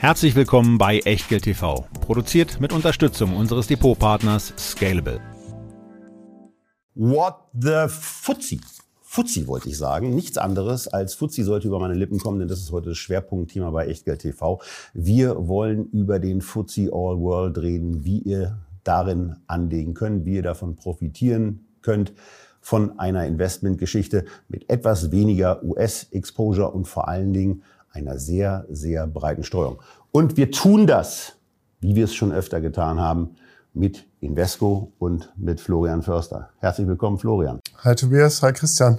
Herzlich willkommen bei Echtgeld TV, produziert mit Unterstützung unseres Depotpartners Scalable. What the Fuzzi? Fuzzi wollte ich sagen. Nichts anderes als Fuzzi sollte über meine Lippen kommen, denn das ist heute das Schwerpunktthema bei Echtgeld TV. Wir wollen über den Fuzzi All World reden, wie ihr darin anlegen könnt, wie ihr davon profitieren könnt von einer Investmentgeschichte mit etwas weniger US-Exposure und vor allen Dingen einer sehr, sehr breiten Streuung. Und wir tun das, wie wir es schon öfter getan haben, mit Invesco und mit Florian Förster. Herzlich willkommen, Florian. Hi Tobias, hi Christian.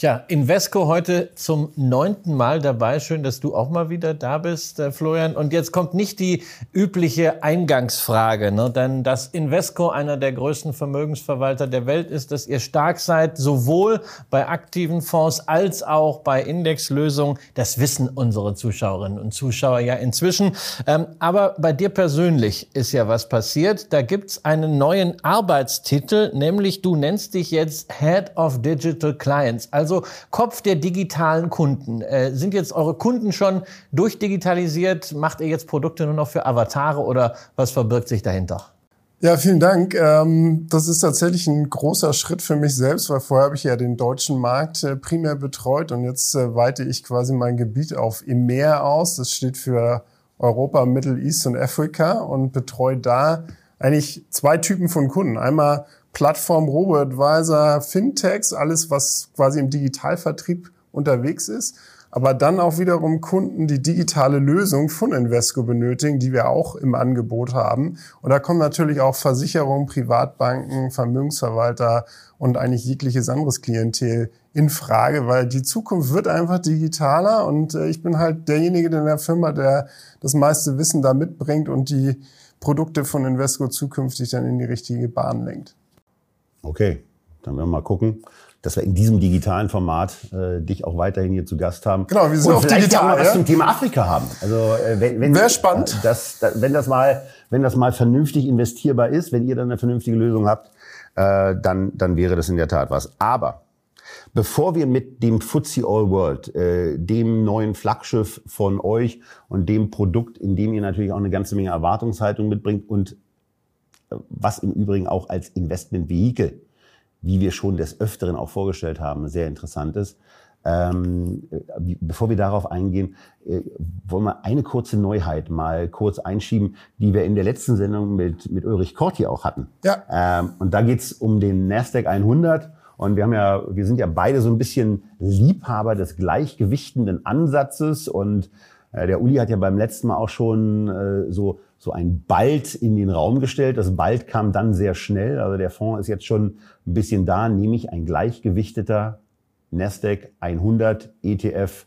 Tja, Invesco heute zum neunten Mal dabei. Schön, dass du auch mal wieder da bist, äh, Florian. Und jetzt kommt nicht die übliche Eingangsfrage, ne? denn dass Invesco einer der größten Vermögensverwalter der Welt ist, dass ihr stark seid, sowohl bei aktiven Fonds als auch bei Indexlösungen, das wissen unsere Zuschauerinnen und Zuschauer ja inzwischen. Ähm, aber bei dir persönlich ist ja was passiert. Da gibt's einen neuen Arbeitstitel, nämlich du nennst dich jetzt Head of Digital Clients. Also also Kopf der digitalen Kunden. Äh, sind jetzt eure Kunden schon durchdigitalisiert? Macht ihr jetzt Produkte nur noch für Avatare oder was verbirgt sich dahinter? Ja, vielen Dank. Ähm, das ist tatsächlich ein großer Schritt für mich selbst, weil vorher habe ich ja den deutschen Markt äh, primär betreut und jetzt äh, weite ich quasi mein Gebiet auf EMEA aus. Das steht für Europa, Middle East und Afrika und betreue da eigentlich zwei Typen von Kunden. Einmal Plattform, Robo-Advisor, Fintechs, alles, was quasi im Digitalvertrieb unterwegs ist. Aber dann auch wiederum Kunden, die digitale Lösung von Invesco benötigen, die wir auch im Angebot haben. Und da kommen natürlich auch Versicherungen, Privatbanken, Vermögensverwalter und eigentlich jegliches anderes Klientel in Frage, weil die Zukunft wird einfach digitaler und äh, ich bin halt derjenige in der Firma, der das meiste Wissen da mitbringt und die Produkte von Invesco zukünftig dann in die richtige Bahn lenkt. Okay, dann werden wir mal gucken, dass wir in diesem digitalen Format äh, dich auch weiterhin hier zu Gast haben. Genau, wir sind Und auch digital. Auch mal was zum Thema Afrika haben. Also äh, wenn, wenn Wäre spannend. Äh, das, das, wenn das mal, wenn das mal vernünftig investierbar ist, wenn ihr dann eine vernünftige Lösung habt, äh, dann, dann wäre das in der Tat was. Aber Bevor wir mit dem FTSE All World, äh, dem neuen Flaggschiff von euch und dem Produkt, in dem ihr natürlich auch eine ganze Menge Erwartungshaltung mitbringt und was im Übrigen auch als Investmentvehikel, wie wir schon des Öfteren auch vorgestellt haben, sehr interessant ist. Ähm, bevor wir darauf eingehen, äh, wollen wir eine kurze Neuheit mal kurz einschieben, die wir in der letzten Sendung mit, mit Ulrich Kort hier auch hatten. Ja. Ähm, und da geht's um den Nasdaq 100. Und wir haben ja, wir sind ja beide so ein bisschen Liebhaber des gleichgewichtenden Ansatzes. Und äh, der Uli hat ja beim letzten Mal auch schon äh, so so ein Bald in den Raum gestellt. Das Bald kam dann sehr schnell. Also der Fonds ist jetzt schon ein bisschen da, nämlich ein gleichgewichteter Nasdaq 100 ETF.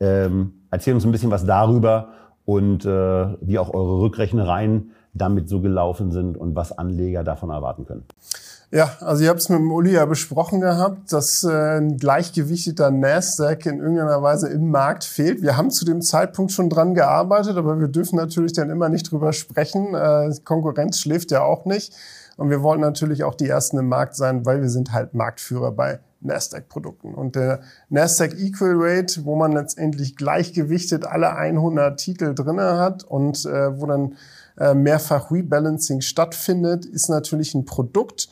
Ähm, erzähl uns ein bisschen was darüber und äh, wie auch eure Rückrechnereien damit so gelaufen sind und was Anleger davon erwarten können. Ja, also ich habe es mit dem Uli ja besprochen gehabt, dass äh, ein gleichgewichteter Nasdaq in irgendeiner Weise im Markt fehlt. Wir haben zu dem Zeitpunkt schon dran gearbeitet, aber wir dürfen natürlich dann immer nicht drüber sprechen. Äh, Konkurrenz schläft ja auch nicht. Und wir wollten natürlich auch die Ersten im Markt sein, weil wir sind halt Marktführer bei Nasdaq-Produkten. Und der Nasdaq Equal Rate, wo man letztendlich gleichgewichtet alle 100 Titel drinne hat und äh, wo dann äh, mehrfach Rebalancing stattfindet, ist natürlich ein Produkt,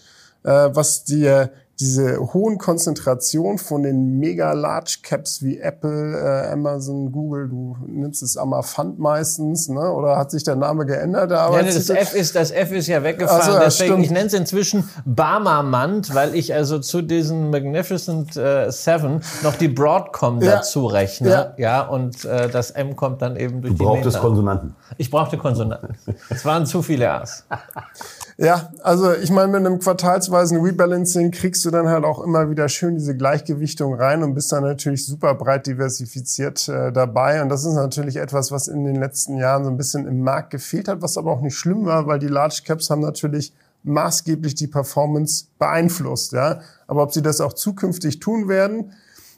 was dir diese hohen Konzentration von den mega Large Caps wie Apple, äh, Amazon, Google, du nimmst es Fund meistens, ne? Oder hat sich der Name geändert? Ja, nee, das F ist das F ist ja weggefahren. Also, ja, Deswegen stimmt. ich nenne es inzwischen Barmermand, weil ich also zu diesen Magnificent äh, Seven noch die Broadcom ja. dazu rechne. Ja, ja und äh, das M kommt dann eben durch du die. Du brauchtest Konsonanten. Ich brauchte Konsonanten. es waren zu viele A's. Ja, also ich meine, mit einem quartalsweisen Rebalancing kriegst du dann halt auch immer wieder schön diese Gleichgewichtung rein und bist dann natürlich super breit diversifiziert äh, dabei. Und das ist natürlich etwas, was in den letzten Jahren so ein bisschen im Markt gefehlt hat, was aber auch nicht schlimm war, weil die Large Caps haben natürlich maßgeblich die Performance beeinflusst. Ja? Aber ob sie das auch zukünftig tun werden,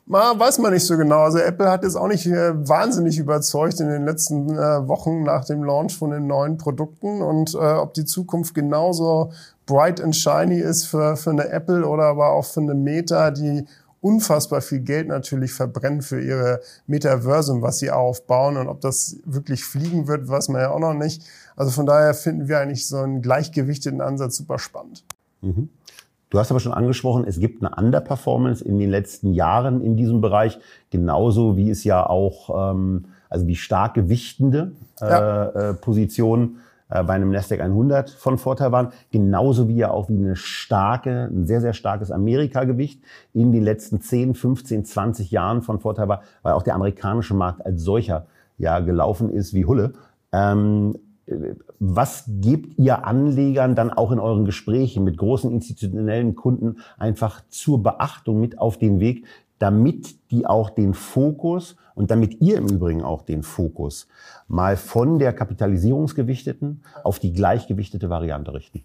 mal, weiß man nicht so genau. Also Apple hat jetzt auch nicht äh, wahnsinnig überzeugt in den letzten äh, Wochen nach dem Launch von den neuen Produkten. Und äh, ob die Zukunft genauso bright and shiny ist für, für eine Apple oder aber auch für eine Meta, die unfassbar viel Geld natürlich verbrennen für ihre Metaversum, was sie aufbauen. Und ob das wirklich fliegen wird, weiß man ja auch noch nicht. Also von daher finden wir eigentlich so einen gleichgewichteten Ansatz super spannend. Mhm. Du hast aber schon angesprochen, es gibt eine Underperformance in den letzten Jahren in diesem Bereich, genauso wie es ja auch, ähm, also wie stark gewichtende äh, ja. äh, Positionen äh, bei einem Nasdaq 100 von Vorteil waren, genauso wie ja auch wie eine starke, ein sehr, sehr starkes Amerika-Gewicht in den letzten 10, 15, 20 Jahren von Vorteil war, weil auch der amerikanische Markt als solcher ja gelaufen ist wie Hulle. Ähm, was gebt ihr Anlegern dann auch in euren Gesprächen mit großen institutionellen Kunden einfach zur Beachtung mit auf den Weg, damit die auch den Fokus und damit ihr im Übrigen auch den Fokus mal von der kapitalisierungsgewichteten auf die gleichgewichtete Variante richten?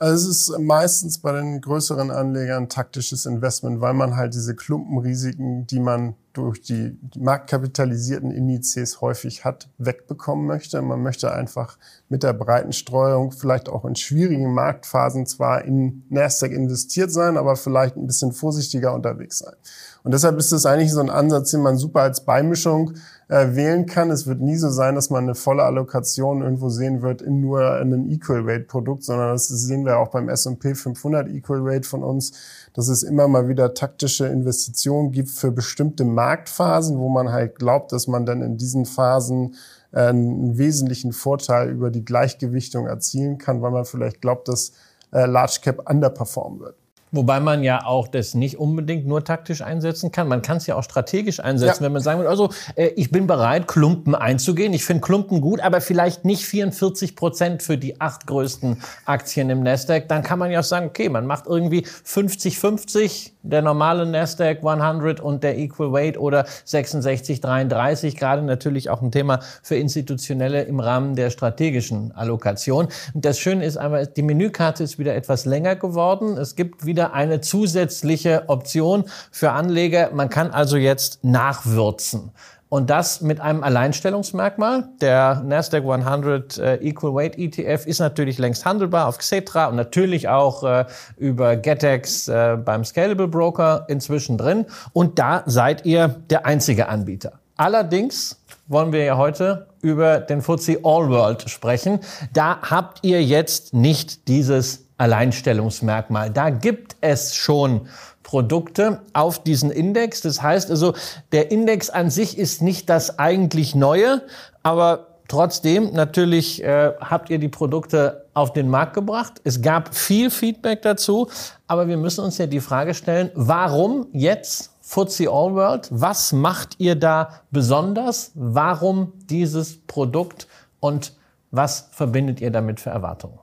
Also es ist meistens bei den größeren Anlegern taktisches Investment, weil man halt diese Klumpenrisiken, die man durch die marktkapitalisierten Indizes häufig hat, wegbekommen möchte. Man möchte einfach mit der breiten Streuung vielleicht auch in schwierigen Marktphasen zwar in Nasdaq investiert sein, aber vielleicht ein bisschen vorsichtiger unterwegs sein. Und deshalb ist das eigentlich so ein Ansatz, den man super als Beimischung äh, wählen kann. Es wird nie so sein, dass man eine volle Allokation irgendwo sehen wird in nur einem Equal Weight Produkt, sondern das sehen wir auch beim S&P 500 Equal Weight von uns, dass es immer mal wieder taktische Investitionen gibt für bestimmte Marktphasen, wo man halt glaubt, dass man dann in diesen Phasen äh, einen wesentlichen Vorteil über die Gleichgewichtung erzielen kann, weil man vielleicht glaubt, dass äh, Large Cap underperformen wird. Wobei man ja auch das nicht unbedingt nur taktisch einsetzen kann. Man kann es ja auch strategisch einsetzen, ja. wenn man sagen will, also äh, ich bin bereit, Klumpen einzugehen. Ich finde Klumpen gut, aber vielleicht nicht 44 Prozent für die acht größten Aktien im Nasdaq. Dann kann man ja auch sagen, okay, man macht irgendwie 50-50, der normale Nasdaq 100 und der Equal Weight oder 66-33. Gerade natürlich auch ein Thema für Institutionelle im Rahmen der strategischen Allokation. Und das Schöne ist einmal, die Menükarte ist wieder etwas länger geworden. Es gibt wieder eine zusätzliche Option für Anleger. Man kann also jetzt nachwürzen. Und das mit einem Alleinstellungsmerkmal. Der Nasdaq 100 äh, Equal Weight ETF ist natürlich längst handelbar auf Xetra und natürlich auch äh, über GetEx äh, beim Scalable Broker inzwischen drin. Und da seid ihr der einzige Anbieter. Allerdings wollen wir ja heute über den FTSE All World sprechen. Da habt ihr jetzt nicht dieses Alleinstellungsmerkmal. Da gibt es schon Produkte auf diesen Index. Das heißt also, der Index an sich ist nicht das eigentlich Neue, aber Trotzdem, natürlich äh, habt ihr die Produkte auf den Markt gebracht. Es gab viel Feedback dazu, aber wir müssen uns ja die Frage stellen, warum jetzt FTSE All World? Was macht ihr da besonders? Warum dieses Produkt und was verbindet ihr damit für Erwartungen?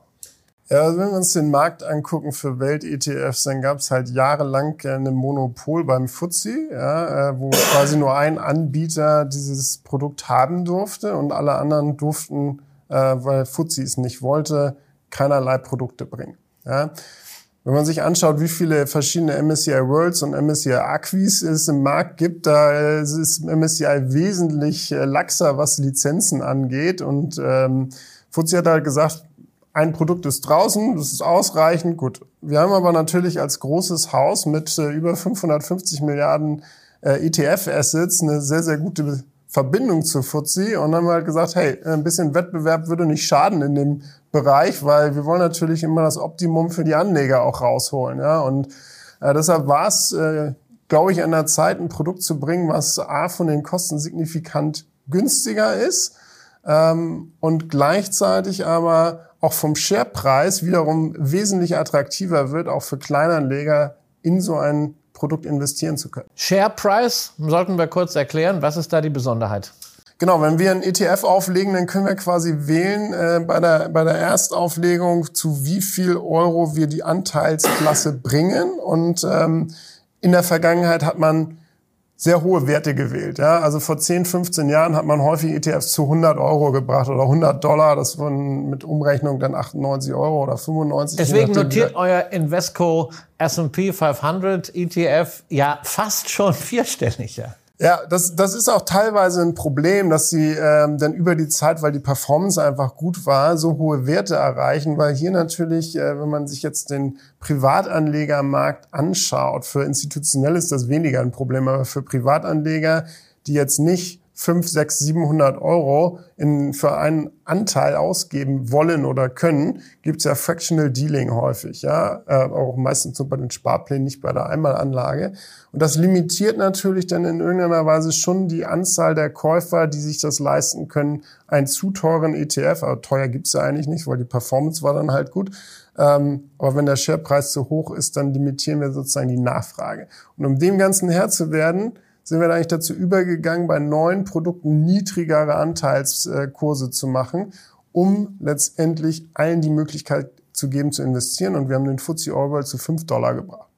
Ja, also wenn wir uns den Markt angucken für Welt-ETFs, dann gab es halt jahrelang ein Monopol beim FTSE, ja, äh, wo quasi nur ein Anbieter dieses Produkt haben durfte und alle anderen durften, äh, weil FTSE es nicht wollte, keinerlei Produkte bringen. Ja. Wenn man sich anschaut, wie viele verschiedene MSCI Worlds und MSCI Acquis es im Markt gibt, da ist MSCI wesentlich äh, laxer, was Lizenzen angeht. Und ähm, FTSE hat halt gesagt, ein Produkt ist draußen, das ist ausreichend, gut. Wir haben aber natürlich als großes Haus mit äh, über 550 Milliarden äh, ETF-Assets eine sehr, sehr gute Verbindung zu FTSE und haben halt gesagt, hey, ein bisschen Wettbewerb würde nicht schaden in dem Bereich, weil wir wollen natürlich immer das Optimum für die Anleger auch rausholen. Ja? Und äh, deshalb war es, äh, glaube ich, an der Zeit, ein Produkt zu bringen, was A von den Kosten signifikant günstiger ist ähm, und gleichzeitig aber auch vom Sharepreis wiederum wesentlich attraktiver wird, auch für Kleinanleger in so ein Produkt investieren zu können. Sharepreis, sollten wir kurz erklären, was ist da die Besonderheit? Genau, wenn wir einen ETF auflegen, dann können wir quasi wählen äh, bei, der, bei der Erstauflegung, zu wie viel Euro wir die Anteilsklasse bringen. Und ähm, in der Vergangenheit hat man sehr hohe Werte gewählt. Ja? Also vor 10, 15 Jahren hat man häufig ETFs zu 100 Euro gebracht oder 100 Dollar. Das waren mit Umrechnung dann 98 Euro oder 95. Deswegen notiert euer Invesco S&P 500 ETF ja fast schon vierstellig. Ja. Ja, das, das ist auch teilweise ein Problem, dass sie ähm, dann über die Zeit, weil die Performance einfach gut war, so hohe Werte erreichen, weil hier natürlich, äh, wenn man sich jetzt den Privatanlegermarkt anschaut, für institutionell ist das weniger ein Problem, aber für Privatanleger, die jetzt nicht 5, 6, 700 Euro in, für einen Anteil ausgeben wollen oder können, gibt's ja Fractional Dealing häufig, ja, äh, auch meistens nur bei den Sparplänen, nicht bei der Einmalanlage. Und das limitiert natürlich dann in irgendeiner Weise schon die Anzahl der Käufer, die sich das leisten können, einen zu teuren ETF, aber teuer gibt's ja eigentlich nicht, weil die Performance war dann halt gut. Ähm, aber wenn der Sharepreis zu hoch ist, dann limitieren wir sozusagen die Nachfrage. Und um dem Ganzen Herr zu werden, sind wir eigentlich dazu übergegangen, bei neuen Produkten niedrigere Anteilskurse zu machen, um letztendlich allen die Möglichkeit zu geben, zu investieren. Und wir haben den FTSE All zu 5 Dollar gebracht.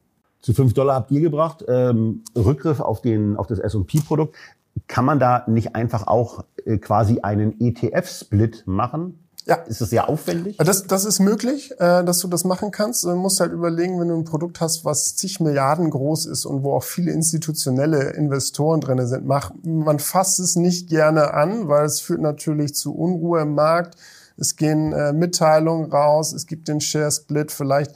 Zu 5 Dollar habt ihr gebracht. Ähm, Rückgriff auf, den, auf das S&P-Produkt. Kann man da nicht einfach auch äh, quasi einen ETF-Split machen? Ja. Ist das sehr aufwendig? Das, das ist möglich, äh, dass du das machen kannst. Du musst halt überlegen, wenn du ein Produkt hast, was zig Milliarden groß ist und wo auch viele institutionelle Investoren drinne sind, mach, man fasst es nicht gerne an, weil es führt natürlich zu Unruhe im Markt. Es gehen äh, Mitteilungen raus, es gibt den Share Split, vielleicht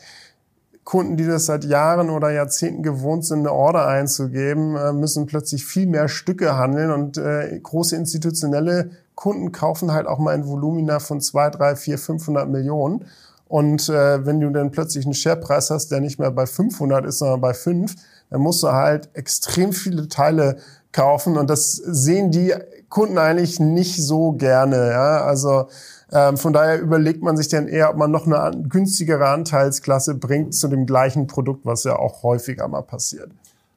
Kunden, die das seit Jahren oder Jahrzehnten gewohnt sind, eine Order einzugeben, äh, müssen plötzlich viel mehr Stücke handeln und äh, große institutionelle Kunden kaufen halt auch mal ein Volumina von zwei, drei, vier, 500 Millionen. Und äh, wenn du dann plötzlich einen Sharepreis hast, der nicht mehr bei 500 ist, sondern bei 5, dann musst du halt extrem viele Teile kaufen. Und das sehen die Kunden eigentlich nicht so gerne. Ja? Also ähm, von daher überlegt man sich dann eher, ob man noch eine günstigere Anteilsklasse bringt zu dem gleichen Produkt, was ja auch häufiger mal passiert.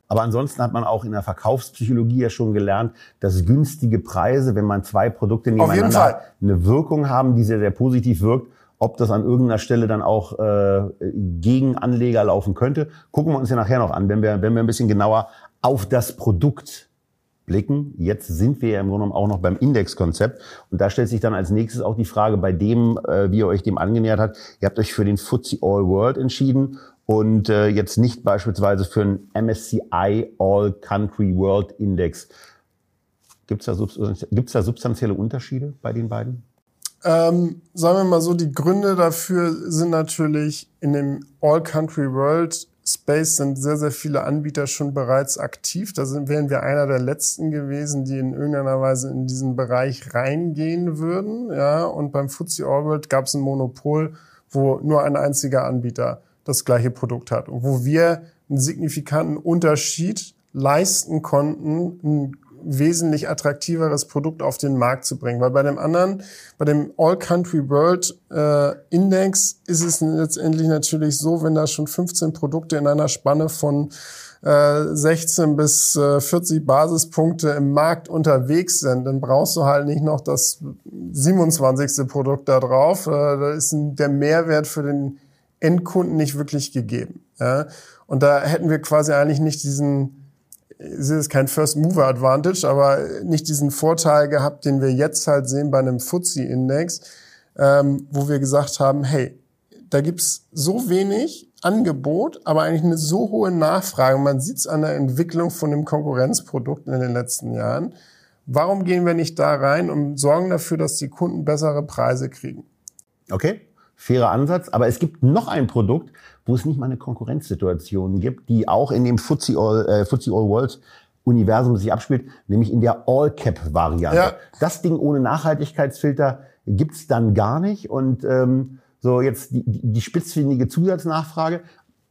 Aber ansonsten hat man auch in der Verkaufspsychologie ja schon gelernt, dass günstige Preise, wenn man zwei Produkte nebeneinander hat, eine Wirkung haben, die sehr, sehr positiv wirkt. Ob das an irgendeiner Stelle dann auch äh, gegen Anleger laufen könnte, gucken wir uns ja nachher noch an, wenn wir, wenn wir ein bisschen genauer auf das Produkt blicken. Jetzt sind wir ja im Grunde genommen auch noch beim Indexkonzept. Und da stellt sich dann als nächstes auch die Frage, bei dem, äh, wie ihr euch dem angenähert habt, ihr habt euch für den FTSE All World entschieden und äh, jetzt nicht beispielsweise für einen MSCI All Country World Index. Gibt es da, da substanzielle Unterschiede bei den beiden? Ähm, sagen wir mal so, die Gründe dafür sind natürlich in dem All Country World Space sind sehr, sehr viele Anbieter schon bereits aktiv. Da sind, wären wir einer der letzten gewesen, die in irgendeiner Weise in diesen Bereich reingehen würden. Ja, und beim FTSE All World gab es ein Monopol, wo nur ein einziger Anbieter das gleiche Produkt hat und wo wir einen signifikanten Unterschied leisten konnten, ein wesentlich attraktiveres Produkt auf den Markt zu bringen. Weil bei dem anderen, bei dem All Country World äh, Index ist es letztendlich natürlich so, wenn da schon 15 Produkte in einer Spanne von äh, 16 bis äh, 40 Basispunkte im Markt unterwegs sind, dann brauchst du halt nicht noch das 27. Produkt da drauf. Äh, da ist der Mehrwert für den Endkunden nicht wirklich gegeben. Ja? Und da hätten wir quasi eigentlich nicht diesen, es ist kein First Mover Advantage, aber nicht diesen Vorteil gehabt, den wir jetzt halt sehen bei einem FTSE-Index, ähm, wo wir gesagt haben, hey, da gibt's so wenig Angebot, aber eigentlich eine so hohe Nachfrage. Man sieht es an der Entwicklung von dem Konkurrenzprodukt in den letzten Jahren. Warum gehen wir nicht da rein und sorgen dafür, dass die Kunden bessere Preise kriegen? Okay fairer Ansatz. Aber es gibt noch ein Produkt, wo es nicht mal eine Konkurrenzsituation gibt, die auch in dem FTSE All, äh, FTSE All World Universum sich abspielt, nämlich in der All Cap Variante. Ja. Das Ding ohne Nachhaltigkeitsfilter gibt's dann gar nicht. Und ähm, so jetzt die, die spitzfindige Zusatznachfrage.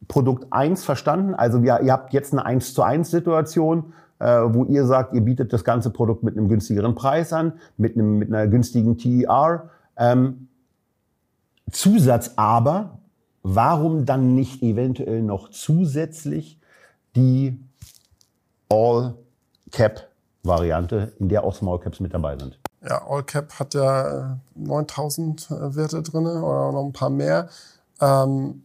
Produkt eins verstanden. Also wir, ihr habt jetzt eine 1 zu 1 Situation, äh, wo ihr sagt, ihr bietet das ganze Produkt mit einem günstigeren Preis an, mit, einem, mit einer günstigen TER. Ähm, Zusatz aber, warum dann nicht eventuell noch zusätzlich die All Cap Variante, in der auch Small Caps mit dabei sind. Ja, All Cap hat ja 9000 äh, Werte drin oder noch ein paar mehr. Ähm,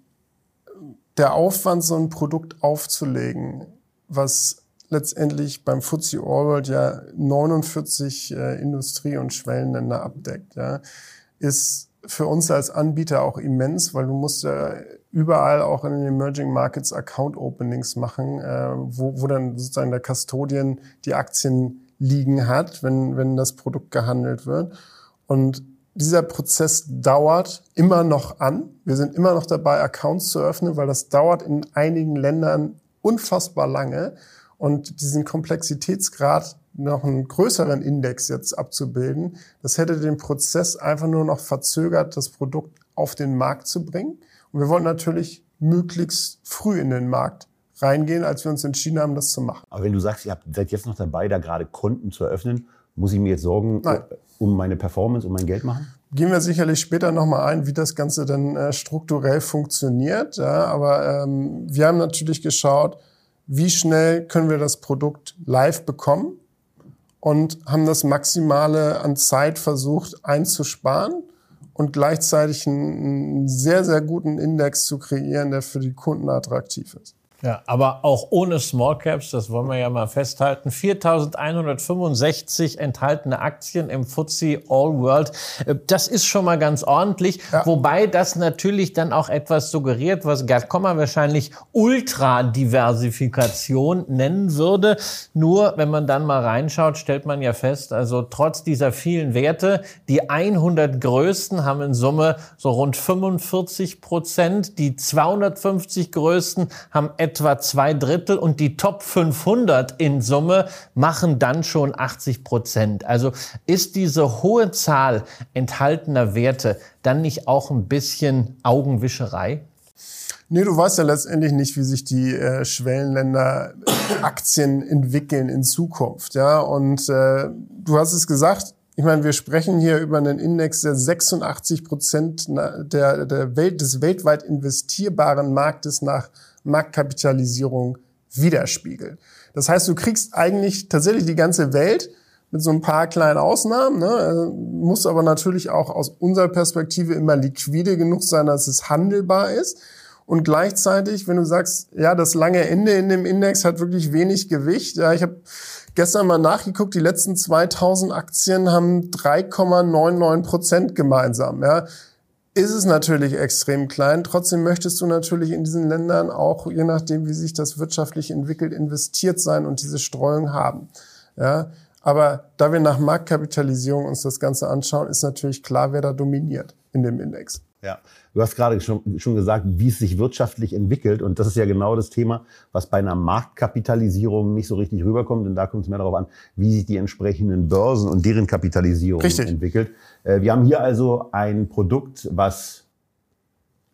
der Aufwand, so ein Produkt aufzulegen, was letztendlich beim FTSE All World ja 49 äh, Industrie- und Schwellenländer abdeckt, ja, ist für uns als Anbieter auch immens, weil du musst ja überall auch in den Emerging Markets Account Openings machen, äh, wo, wo dann sozusagen der Custodian die Aktien liegen hat, wenn, wenn das Produkt gehandelt wird. Und dieser Prozess dauert immer noch an. Wir sind immer noch dabei, Accounts zu öffnen, weil das dauert in einigen Ländern unfassbar lange. Und diesen Komplexitätsgrad noch einen größeren Index jetzt abzubilden, das hätte den Prozess einfach nur noch verzögert, das Produkt auf den Markt zu bringen. Und wir wollen natürlich möglichst früh in den Markt reingehen, als wir uns entschieden haben, das zu machen. Aber wenn du sagst, ihr seid jetzt noch dabei, da gerade Konten zu eröffnen, muss ich mir jetzt Sorgen Nein. Äh, um meine Performance, um mein Geld machen? Gehen wir sicherlich später nochmal ein, wie das Ganze dann äh, strukturell funktioniert. Ja, aber ähm, wir haben natürlich geschaut, wie schnell können wir das Produkt live bekommen und haben das Maximale an Zeit versucht einzusparen und gleichzeitig einen sehr, sehr guten Index zu kreieren, der für die Kunden attraktiv ist. Ja, aber auch ohne Small Caps, das wollen wir ja mal festhalten. 4.165 enthaltene Aktien im FTSE All World. Äh, das ist schon mal ganz ordentlich. Ja. Wobei das natürlich dann auch etwas suggeriert, was Gerd Kommer wahrscheinlich Ultradiversifikation nennen würde. Nur, wenn man dann mal reinschaut, stellt man ja fest, also trotz dieser vielen Werte, die 100 größten haben in Summe so rund 45 Prozent. Die 250 größten haben etwa etwa zwei Drittel und die Top 500 in Summe machen dann schon 80 Prozent. Also ist diese hohe Zahl enthaltener Werte dann nicht auch ein bisschen Augenwischerei? Nee, du weißt ja letztendlich nicht, wie sich die äh, Schwellenländer Aktien entwickeln in Zukunft. Ja, und äh, du hast es gesagt, ich meine, wir sprechen hier über einen Index, der 86 Prozent der, der Welt, des weltweit investierbaren Marktes nach Marktkapitalisierung widerspiegelt. Das heißt, du kriegst eigentlich tatsächlich die ganze Welt mit so ein paar kleinen Ausnahmen, ne? Also muss aber natürlich auch aus unserer Perspektive immer liquide genug sein, dass es handelbar ist. Und gleichzeitig, wenn du sagst, ja, das lange Ende in dem Index hat wirklich wenig Gewicht. Ja, ich habe gestern mal nachgeguckt, die letzten 2000 Aktien haben 3,99 Prozent gemeinsam. Ja ist es natürlich extrem klein. Trotzdem möchtest du natürlich in diesen Ländern auch, je nachdem, wie sich das wirtschaftlich entwickelt, investiert sein und diese Streuung haben. Ja, aber da wir nach Marktkapitalisierung uns das Ganze anschauen, ist natürlich klar, wer da dominiert in dem Index. Ja, du hast gerade schon, schon gesagt, wie es sich wirtschaftlich entwickelt. Und das ist ja genau das Thema, was bei einer Marktkapitalisierung nicht so richtig rüberkommt. Denn da kommt es mehr darauf an, wie sich die entsprechenden Börsen und deren Kapitalisierung richtig. entwickelt. Äh, wir haben hier also ein Produkt, was,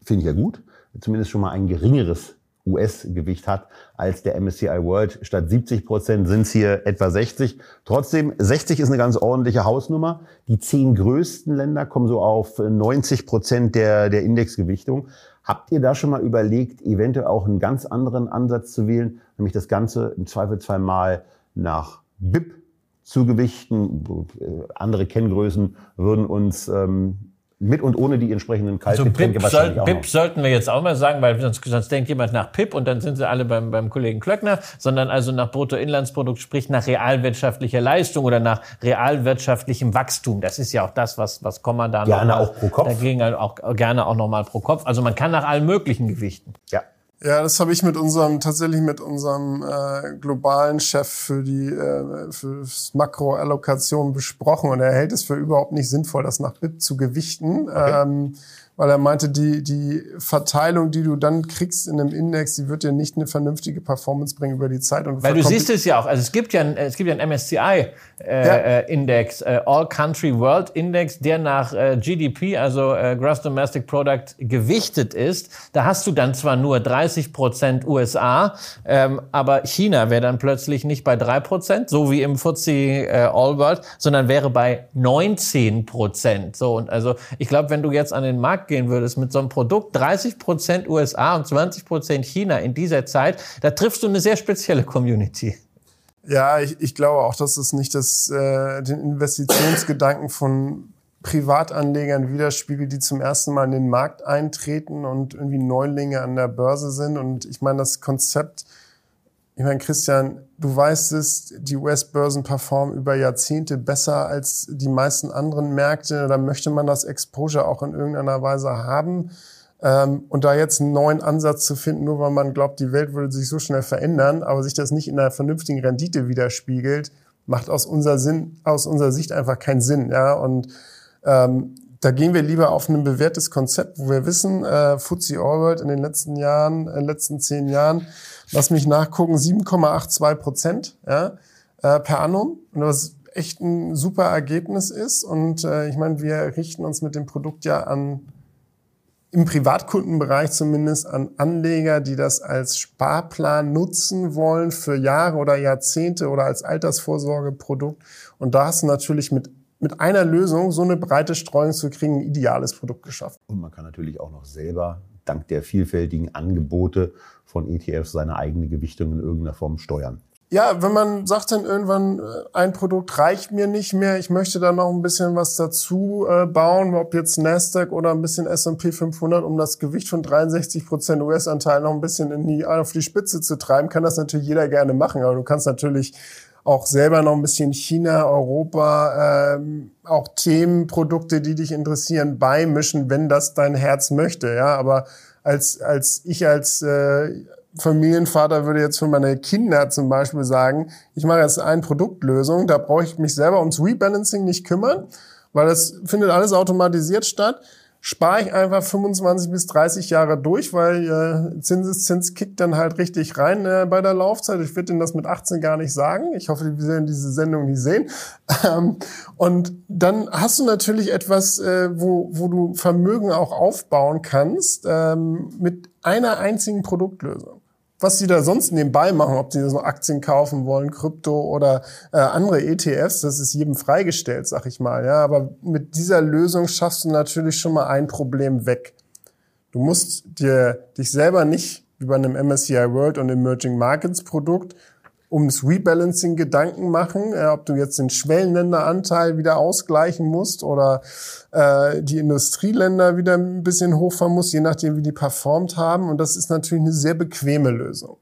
finde ich ja gut, zumindest schon mal ein geringeres US-Gewicht hat als der MSCI World. Statt 70 Prozent sind es hier etwa 60. Trotzdem, 60 ist eine ganz ordentliche Hausnummer. Die zehn größten Länder kommen so auf 90 Prozent der, der Indexgewichtung. Habt ihr da schon mal überlegt, eventuell auch einen ganz anderen Ansatz zu wählen, nämlich das Ganze im Zweifelsfall mal nach BIP zu gewichten? Andere Kenngrößen würden uns ähm, mit und ohne die entsprechenden Kaltgetränke also Pip, soll, Pip sollten wir jetzt auch mal sagen, weil sonst, sonst denkt jemand nach Pip und dann sind sie alle beim, beim Kollegen Klöckner, sondern also nach Bruttoinlandsprodukt, sprich nach realwirtschaftlicher Leistung oder nach realwirtschaftlichem Wachstum. Das ist ja auch das, was, was Komma da gerne noch auch pro Kopf. Dagegen halt auch gerne auch nochmal pro Kopf. Also man kann nach allen möglichen Gewichten. Ja. Ja, das habe ich mit unserem tatsächlich mit unserem äh, globalen Chef für die äh, fürs Makroallokation besprochen und er hält es für überhaupt nicht sinnvoll, das nach BIP zu gewichten. Okay. Ähm, weil er meinte, die, die Verteilung, die du dann kriegst in einem Index, die wird dir nicht eine vernünftige Performance bringen über die Zeit. Und weil du siehst es ja auch, also es gibt ja, ein, es gibt ja einen MSCI äh, ja. Äh, Index, äh, All Country World Index, der nach äh, GDP, also äh, Gross Domestic Product, gewichtet ist. Da hast du dann zwar nur 30 Prozent USA, ähm, aber China wäre dann plötzlich nicht bei drei Prozent, so wie im FTSE äh, All World, sondern wäre bei 19 Prozent. So und also ich glaube, wenn du jetzt an den Markt gehen würdest mit so einem Produkt, 30 Prozent USA und 20 Prozent China in dieser Zeit, da triffst du eine sehr spezielle Community. Ja, ich, ich glaube auch, dass es nicht das, äh, den Investitionsgedanken von Privatanlegern widerspiegelt, die zum ersten Mal in den Markt eintreten und irgendwie Neulinge an der Börse sind. Und ich meine, das Konzept, ich meine, Christian, du weißt es, die US-Börsen performen über Jahrzehnte besser als die meisten anderen Märkte. Da möchte man das Exposure auch in irgendeiner Weise haben. Ähm, und da jetzt einen neuen Ansatz zu finden, nur weil man glaubt, die Welt würde sich so schnell verändern, aber sich das nicht in einer vernünftigen Rendite widerspiegelt, macht aus unserer, Sinn, aus unserer Sicht einfach keinen Sinn. Ja? Und ähm, da gehen wir lieber auf ein bewährtes Konzept, wo wir wissen, äh, FTSE Allworld in den letzten Jahren, in den letzten zehn Jahren, lass mich nachgucken, 7,82 Prozent ja, äh, per annum. Und was echt ein super Ergebnis ist. Und äh, ich meine, wir richten uns mit dem Produkt ja an im Privatkundenbereich zumindest an Anleger, die das als Sparplan nutzen wollen für Jahre oder Jahrzehnte oder als Altersvorsorgeprodukt. Und da hast du natürlich mit mit einer Lösung so eine breite Streuung zu kriegen, ein ideales Produkt geschaffen. Und man kann natürlich auch noch selber dank der vielfältigen Angebote von ETFs seine eigene Gewichtung in irgendeiner Form steuern. Ja, wenn man sagt dann irgendwann, äh, ein Produkt reicht mir nicht mehr, ich möchte da noch ein bisschen was dazu äh, bauen, ob jetzt Nasdaq oder ein bisschen S&P 500, um das Gewicht von 63 Prozent US-Anteil noch ein bisschen in die, auf die Spitze zu treiben, kann das natürlich jeder gerne machen. Aber du kannst natürlich auch selber noch ein bisschen China, Europa, ähm, auch Themenprodukte, die dich interessieren, beimischen, wenn das dein Herz möchte. Ja, aber als als ich als äh, Familienvater würde jetzt für meine Kinder zum Beispiel sagen, ich mache jetzt eine Produktlösung, da brauche ich mich selber ums Rebalancing nicht kümmern, weil das findet alles automatisiert statt. Spare ich einfach 25 bis 30 Jahre durch, weil äh, Zinseszins kickt dann halt richtig rein äh, bei der Laufzeit. Ich würde Ihnen das mit 18 gar nicht sagen. Ich hoffe, Sie werden diese Sendung nie sehen. Ähm, und dann hast du natürlich etwas, äh, wo, wo du Vermögen auch aufbauen kannst ähm, mit einer einzigen Produktlösung was sie da sonst nebenbei machen, ob sie so Aktien kaufen wollen, Krypto oder äh, andere ETFs, das ist jedem freigestellt, sag ich mal. Ja, aber mit dieser Lösung schaffst du natürlich schon mal ein Problem weg. Du musst dir dich selber nicht wie bei einem MSCI World und Emerging Markets Produkt ums Rebalancing Gedanken machen, äh, ob du jetzt den Schwellenländeranteil wieder ausgleichen musst oder äh, die Industrieländer wieder ein bisschen hochfahren musst, je nachdem, wie die performt haben. Und das ist natürlich eine sehr bequeme Lösung.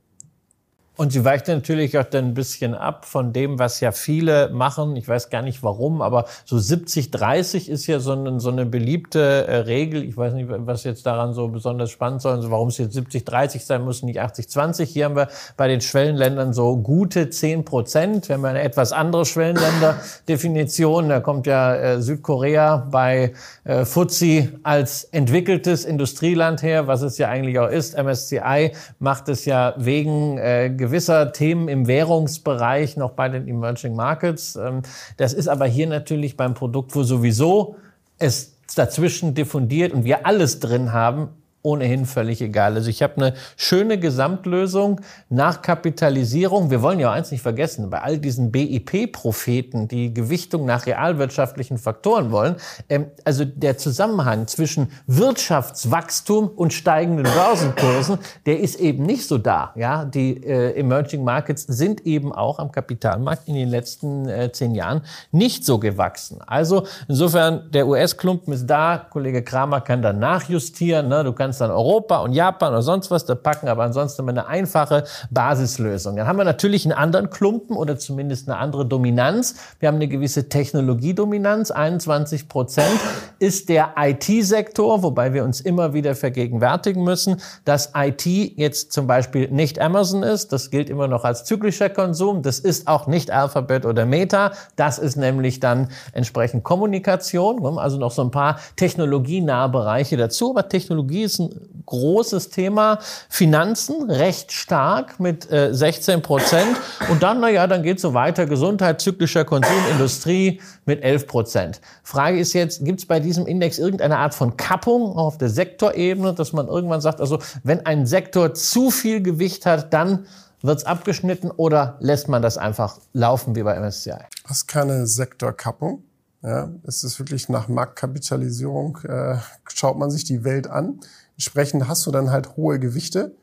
Und sie weicht natürlich auch dann ein bisschen ab von dem, was ja viele machen. Ich weiß gar nicht warum, aber so 70-30 ist ja so eine, so eine beliebte äh, Regel. Ich weiß nicht, was jetzt daran so besonders spannend soll, also warum es jetzt 70-30 sein muss, nicht 80-20. Hier haben wir bei den Schwellenländern so gute 10 Prozent. Wir haben eine etwas andere Schwellenländer-Definition. Da kommt ja äh, Südkorea bei äh, FTSE als entwickeltes Industrieland her, was es ja eigentlich auch ist. MSCI macht es ja wegen äh, gewisser Themen im Währungsbereich noch bei den Emerging Markets. Ähm, das ist aber hier natürlich beim Produkt, wo sowieso es dazwischen diffundiert und wir alles drin haben, ohnehin völlig egal. Also ich habe eine schöne Gesamtlösung nach Kapitalisierung. Wir wollen ja eins nicht vergessen, bei all diesen BIP-Propheten, die Gewichtung nach realwirtschaftlichen Faktoren wollen, ähm, also der Zusammenhang zwischen Wirtschaftswachstum und steigenden Börsenkursen, der ist eben nicht so da. Ja, die äh, Emerging Markets sind eben auch am Kapitalmarkt in den letzten äh, zehn Jahren nicht so gewachsen. Also insofern der US-Klumpen ist da. Kollege Kramer kann dann nachjustieren. Ne? Du kannst kannst dann Europa und Japan oder sonst was da packen, aber ansonsten immer eine einfache Basislösung. Dann haben wir natürlich einen anderen Klumpen oder zumindest eine andere Dominanz. Wir haben eine gewisse Technologiedominanz. 21 Prozent ist der IT-Sektor, wobei wir uns immer wieder vergegenwärtigen müssen, dass IT jetzt zum Beispiel nicht Amazon ist. Das gilt immer noch als zyklischer Konsum. Das ist auch nicht Alphabet oder Meta. Das ist nämlich dann entsprechend Kommunikation. Also noch so ein paar technologienahe Bereiche dazu. Aber Technologie ist ein großes Thema. Finanzen recht stark mit äh, 16 Prozent. Und dann, na ja, dann geht so weiter. Gesundheit, zyklischer Konsum, Industrie mit 11 Prozent. Frage ist jetzt, gibt es bei diesem Index irgendeine Art von Kappung auf der Sektorebene, dass man irgendwann sagt, also wenn ein Sektor zu viel Gewicht hat, dann wird es abgeschnitten oder lässt man das einfach laufen wie bei MSCI? Das ist keine Sektorkappung. Ja, es ist wirklich nach Marktkapitalisierung, äh, schaut man sich die Welt an. Entsprechend hast du dann halt hohe Gewichte.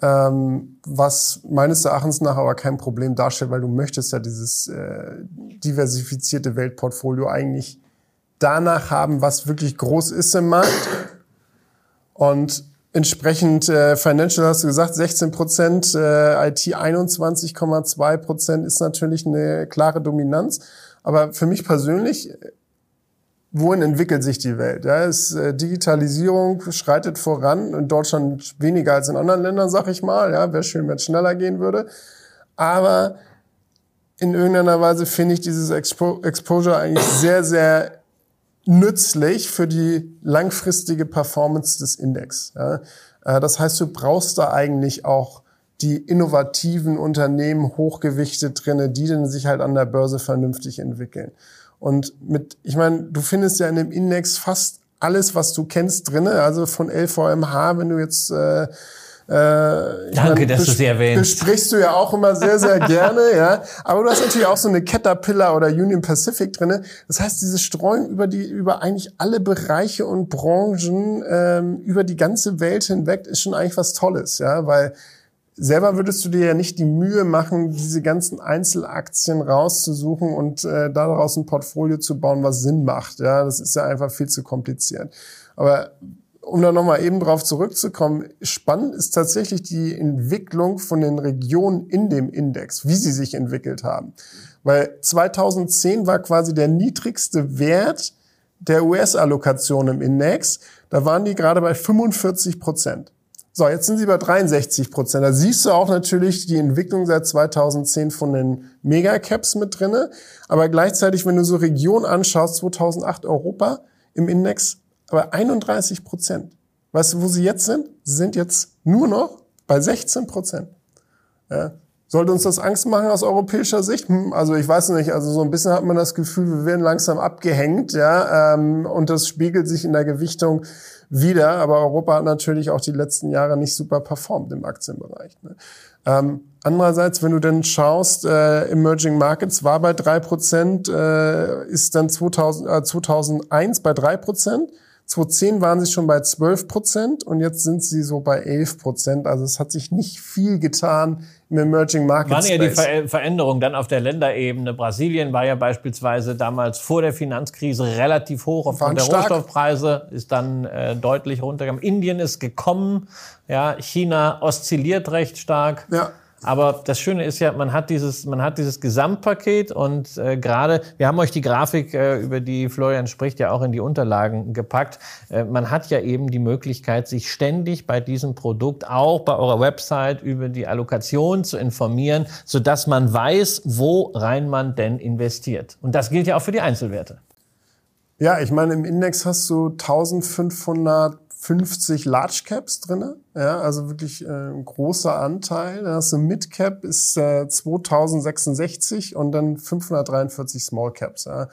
ähm, was meines Erachtens nach aber kein Problem darstellt, weil du möchtest ja dieses äh, diversifizierte Weltportfolio eigentlich danach haben, was wirklich groß ist im Markt. Und entsprechend äh, Financial hast du gesagt, 16 Prozent, äh, IT 21,2 Prozent ist natürlich eine klare Dominanz. Aber für mich persönlich wohin entwickelt sich die Welt? Ja, ist, äh, Digitalisierung schreitet voran, in Deutschland weniger als in anderen Ländern, sag ich mal. Ja, wäre schön, wenn es schneller gehen würde. Aber in irgendeiner Weise finde ich dieses Expo Exposure eigentlich sehr, sehr nützlich für die langfristige Performance des Index. Ja, äh, das heißt, du brauchst da eigentlich auch die innovativen Unternehmen hochgewichtet drinne, die denn sich halt an der Börse vernünftig entwickeln. Und mit, ich meine, du findest ja in dem Index fast alles, was du kennst, drinne. Also von LVMH, wenn du jetzt äh, äh, Danke, meine, dass du sie erwähnst. Besprichst du ja auch immer sehr, sehr gerne, ja. Aber du hast natürlich auch so eine Caterpillar oder Union Pacific drinne. Das heißt, diese Streuung über die, über eigentlich alle Bereiche und Branchen, ähm, über die ganze Welt hinweg ist schon eigentlich was Tolles, ja, weil Selber würdest du dir ja nicht die Mühe machen, diese ganzen Einzelaktien rauszusuchen und äh, daraus ein Portfolio zu bauen, was Sinn macht. Ja, das ist ja einfach viel zu kompliziert. Aber um da nochmal eben drauf zurückzukommen, spannend ist tatsächlich die Entwicklung von den Regionen in dem Index, wie sie sich entwickelt haben. Weil 2010 war quasi der niedrigste Wert der US-Allokation im Index. Da waren die gerade bei 45 Prozent. So, jetzt sind sie bei 63 Prozent. Da siehst du auch natürlich die Entwicklung seit 2010 von den Megacaps mit drinne. Aber gleichzeitig, wenn du so Region anschaust, 2008 Europa im Index, aber 31 Prozent. Weißt du, wo sie jetzt sind? Sie sind jetzt nur noch bei 16 Prozent. Ja. Sollte uns das Angst machen aus europäischer Sicht? Hm, also ich weiß nicht, also so ein bisschen hat man das Gefühl, wir werden langsam abgehängt, ja, ähm, und das spiegelt sich in der Gewichtung wieder. Aber Europa hat natürlich auch die letzten Jahre nicht super performt im Aktienbereich. Ne? Ähm, andererseits, wenn du dann schaust, äh, Emerging Markets war bei drei Prozent, äh, ist dann 2000, äh, 2001 bei drei Prozent. 2010 waren sie schon bei 12 Prozent und jetzt sind sie so bei 11 Prozent. Also es hat sich nicht viel getan im Emerging Market Waren ja die Ver Veränderungen dann auf der Länderebene. Brasilien war ja beispielsweise damals vor der Finanzkrise relativ hoch aufgrund der stark. Rohstoffpreise, ist dann äh, deutlich runtergegangen. Indien ist gekommen, ja, China oszilliert recht stark. Ja. Aber das Schöne ist ja, man hat dieses, man hat dieses Gesamtpaket und äh, gerade, wir haben euch die Grafik, äh, über die Florian spricht, ja auch in die Unterlagen gepackt. Äh, man hat ja eben die Möglichkeit, sich ständig bei diesem Produkt auch bei eurer Website über die Allokation zu informieren, so dass man weiß, wo rein man denn investiert. Und das gilt ja auch für die Einzelwerte. Ja, ich meine, im Index hast du 1500 50 Large Caps drinne, ja, also wirklich äh, ein großer Anteil. Dann hast du Mid Cap ist äh, 2066 und dann 543 Small Caps. Ja.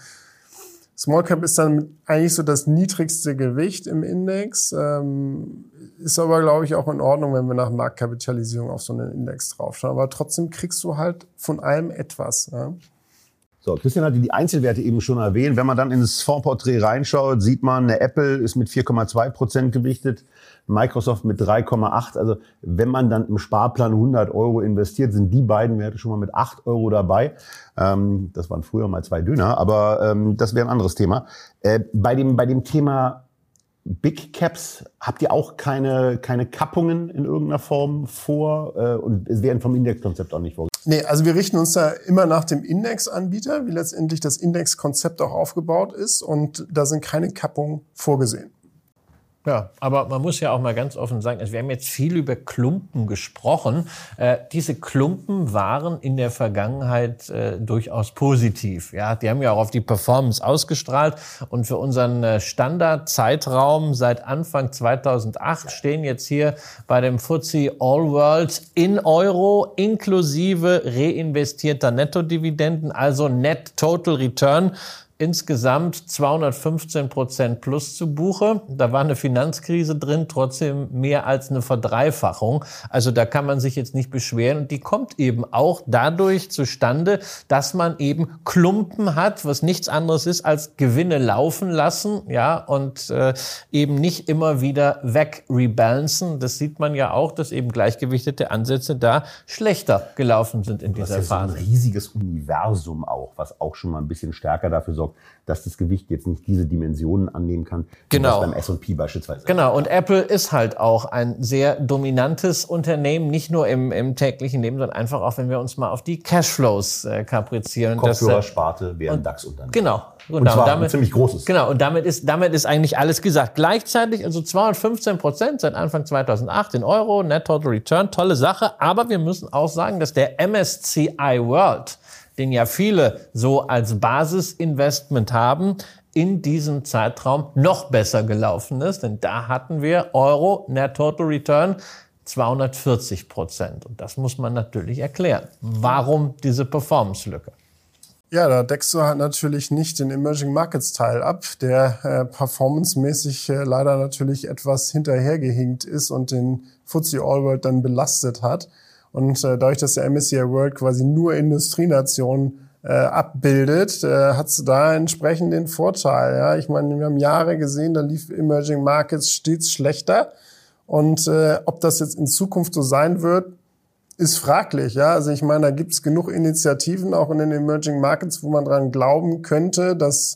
Small Cap ist dann eigentlich so das niedrigste Gewicht im Index, ähm, ist aber glaube ich auch in Ordnung, wenn wir nach Marktkapitalisierung auf so einen Index draufschauen. Aber trotzdem kriegst du halt von allem etwas. Ja. So, Christian hatte die Einzelwerte eben schon erwähnt. Wenn man dann ins Fondsporträt reinschaut, sieht man, eine Apple ist mit 4,2 Prozent gewichtet, Microsoft mit 3,8. Also wenn man dann im Sparplan 100 Euro investiert, sind die beiden Werte schon mal mit 8 Euro dabei. Ähm, das waren früher mal zwei Döner, aber ähm, das wäre ein anderes Thema. Äh, bei, dem, bei dem Thema Big Caps, habt ihr auch keine, keine Kappungen in irgendeiner Form vor? Äh, und es werden vom Indexkonzept auch nicht vorgesehen? Nee, also wir richten uns da immer nach dem Indexanbieter, wie letztendlich das Indexkonzept auch aufgebaut ist. Und da sind keine Kappungen vorgesehen. Ja, aber man muss ja auch mal ganz offen sagen, also wir haben jetzt viel über Klumpen gesprochen. Äh, diese Klumpen waren in der Vergangenheit äh, durchaus positiv. Ja, die haben ja auch auf die Performance ausgestrahlt. Und für unseren äh, Standardzeitraum seit Anfang 2008 stehen jetzt hier bei dem FTSE All World in Euro inklusive reinvestierter Nettodividenden, also Net Total Return insgesamt 215 Prozent plus zu Buche. Da war eine Finanzkrise drin, trotzdem mehr als eine Verdreifachung. Also da kann man sich jetzt nicht beschweren. Und die kommt eben auch dadurch zustande, dass man eben Klumpen hat, was nichts anderes ist als Gewinne laufen lassen, ja, und äh, eben nicht immer wieder wegrebalancen. Das sieht man ja auch, dass eben gleichgewichtete Ansätze da schlechter gelaufen sind in dieser Phase. So ein riesiges Universum auch, was auch schon mal ein bisschen stärker dafür sorgt, sorgt, dass das Gewicht jetzt nicht diese Dimensionen annehmen kann, genau. beim S&P beispielsweise. Genau, und Apple ist halt auch ein sehr dominantes Unternehmen, nicht nur im, im täglichen Leben, sondern einfach auch, wenn wir uns mal auf die Cashflows äh, kaprizieren. Kopfhörersparte wären DAX-Unternehmen. Genau. Und, und zwar damit, ein ziemlich großes. Genau, und damit ist, damit ist eigentlich alles gesagt. Gleichzeitig also 215 Prozent seit Anfang 2008 in Euro, Net Total Return, tolle Sache. Aber wir müssen auch sagen, dass der MSCI World den ja viele so als Basisinvestment haben, in diesem Zeitraum noch besser gelaufen ist. Denn da hatten wir Euro Net Total Return 240 Prozent. Und das muss man natürlich erklären. Warum diese Performance-Lücke? Ja, da deckst du halt natürlich nicht den Emerging Markets Teil ab, der äh, performancemäßig äh, leider natürlich etwas hinterhergehinkt ist und den FTSE All World dann belastet hat. Und äh, dadurch, dass der MSCI World quasi nur Industrienationen äh, abbildet, äh, hat es da entsprechend den Vorteil. Ja? Ich meine, wir haben Jahre gesehen, da lief Emerging Markets stets schlechter. Und äh, ob das jetzt in Zukunft so sein wird, ist fraglich. Ja? Also ich meine, da gibt es genug Initiativen, auch in den Emerging Markets, wo man dran glauben könnte, dass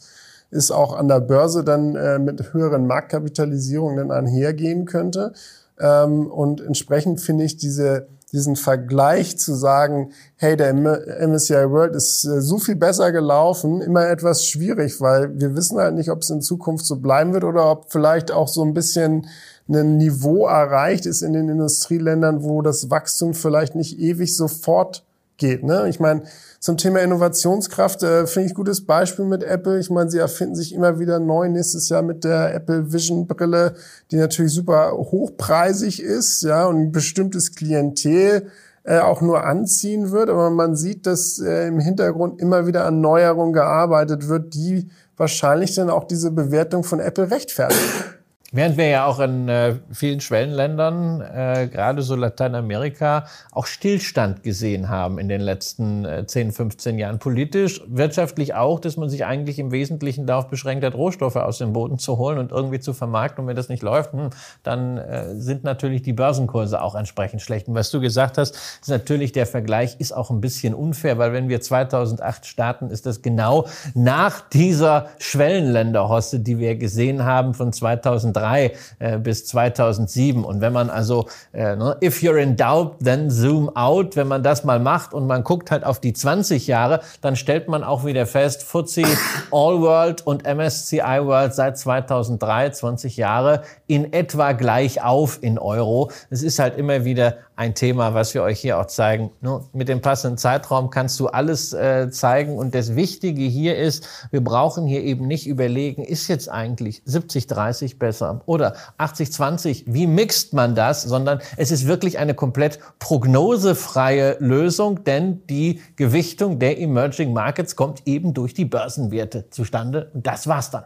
es auch an der Börse dann äh, mit höheren Marktkapitalisierungen dann einhergehen könnte. Ähm, und entsprechend finde ich diese diesen Vergleich zu sagen, hey, der MSCI World ist äh, so viel besser gelaufen, immer etwas schwierig, weil wir wissen halt nicht, ob es in Zukunft so bleiben wird oder ob vielleicht auch so ein bisschen ein Niveau erreicht ist in den Industrieländern, wo das Wachstum vielleicht nicht ewig sofort geht. Ne? Ich meine, zum Thema Innovationskraft äh, finde ich gutes Beispiel mit Apple. Ich meine, sie erfinden sich immer wieder neu. Nächstes Jahr mit der Apple Vision Brille, die natürlich super hochpreisig ist, ja, und ein bestimmtes Klientel äh, auch nur anziehen wird. Aber man sieht, dass äh, im Hintergrund immer wieder an Neuerungen gearbeitet wird, die wahrscheinlich dann auch diese Bewertung von Apple rechtfertigen. Während wir ja auch in äh, vielen Schwellenländern, äh, gerade so Lateinamerika, auch Stillstand gesehen haben in den letzten äh, 10, 15 Jahren. Politisch, wirtschaftlich auch, dass man sich eigentlich im Wesentlichen darauf beschränkt hat, Rohstoffe aus dem Boden zu holen und irgendwie zu vermarkten. Und wenn das nicht läuft, hm, dann äh, sind natürlich die Börsenkurse auch entsprechend schlecht. Und was du gesagt hast, ist natürlich der Vergleich ist auch ein bisschen unfair, weil wenn wir 2008 starten, ist das genau nach dieser Schwellenländerhoste, die wir gesehen haben von 2003 2003 äh, bis 2007. Und wenn man also, äh, ne, if you're in doubt, then zoom out, wenn man das mal macht und man guckt halt auf die 20 Jahre, dann stellt man auch wieder fest, FTSE All World und MSCI World seit 2003, 20 Jahre, in etwa gleich auf in Euro. Es ist halt immer wieder ein Thema, was wir euch hier auch zeigen. Ne, mit dem passenden Zeitraum kannst du alles äh, zeigen. Und das Wichtige hier ist, wir brauchen hier eben nicht überlegen, ist jetzt eigentlich 70-30 besser? Oder 80-20, wie mixt man das, sondern es ist wirklich eine komplett prognosefreie Lösung, denn die Gewichtung der Emerging Markets kommt eben durch die Börsenwerte zustande. Und das war's dann.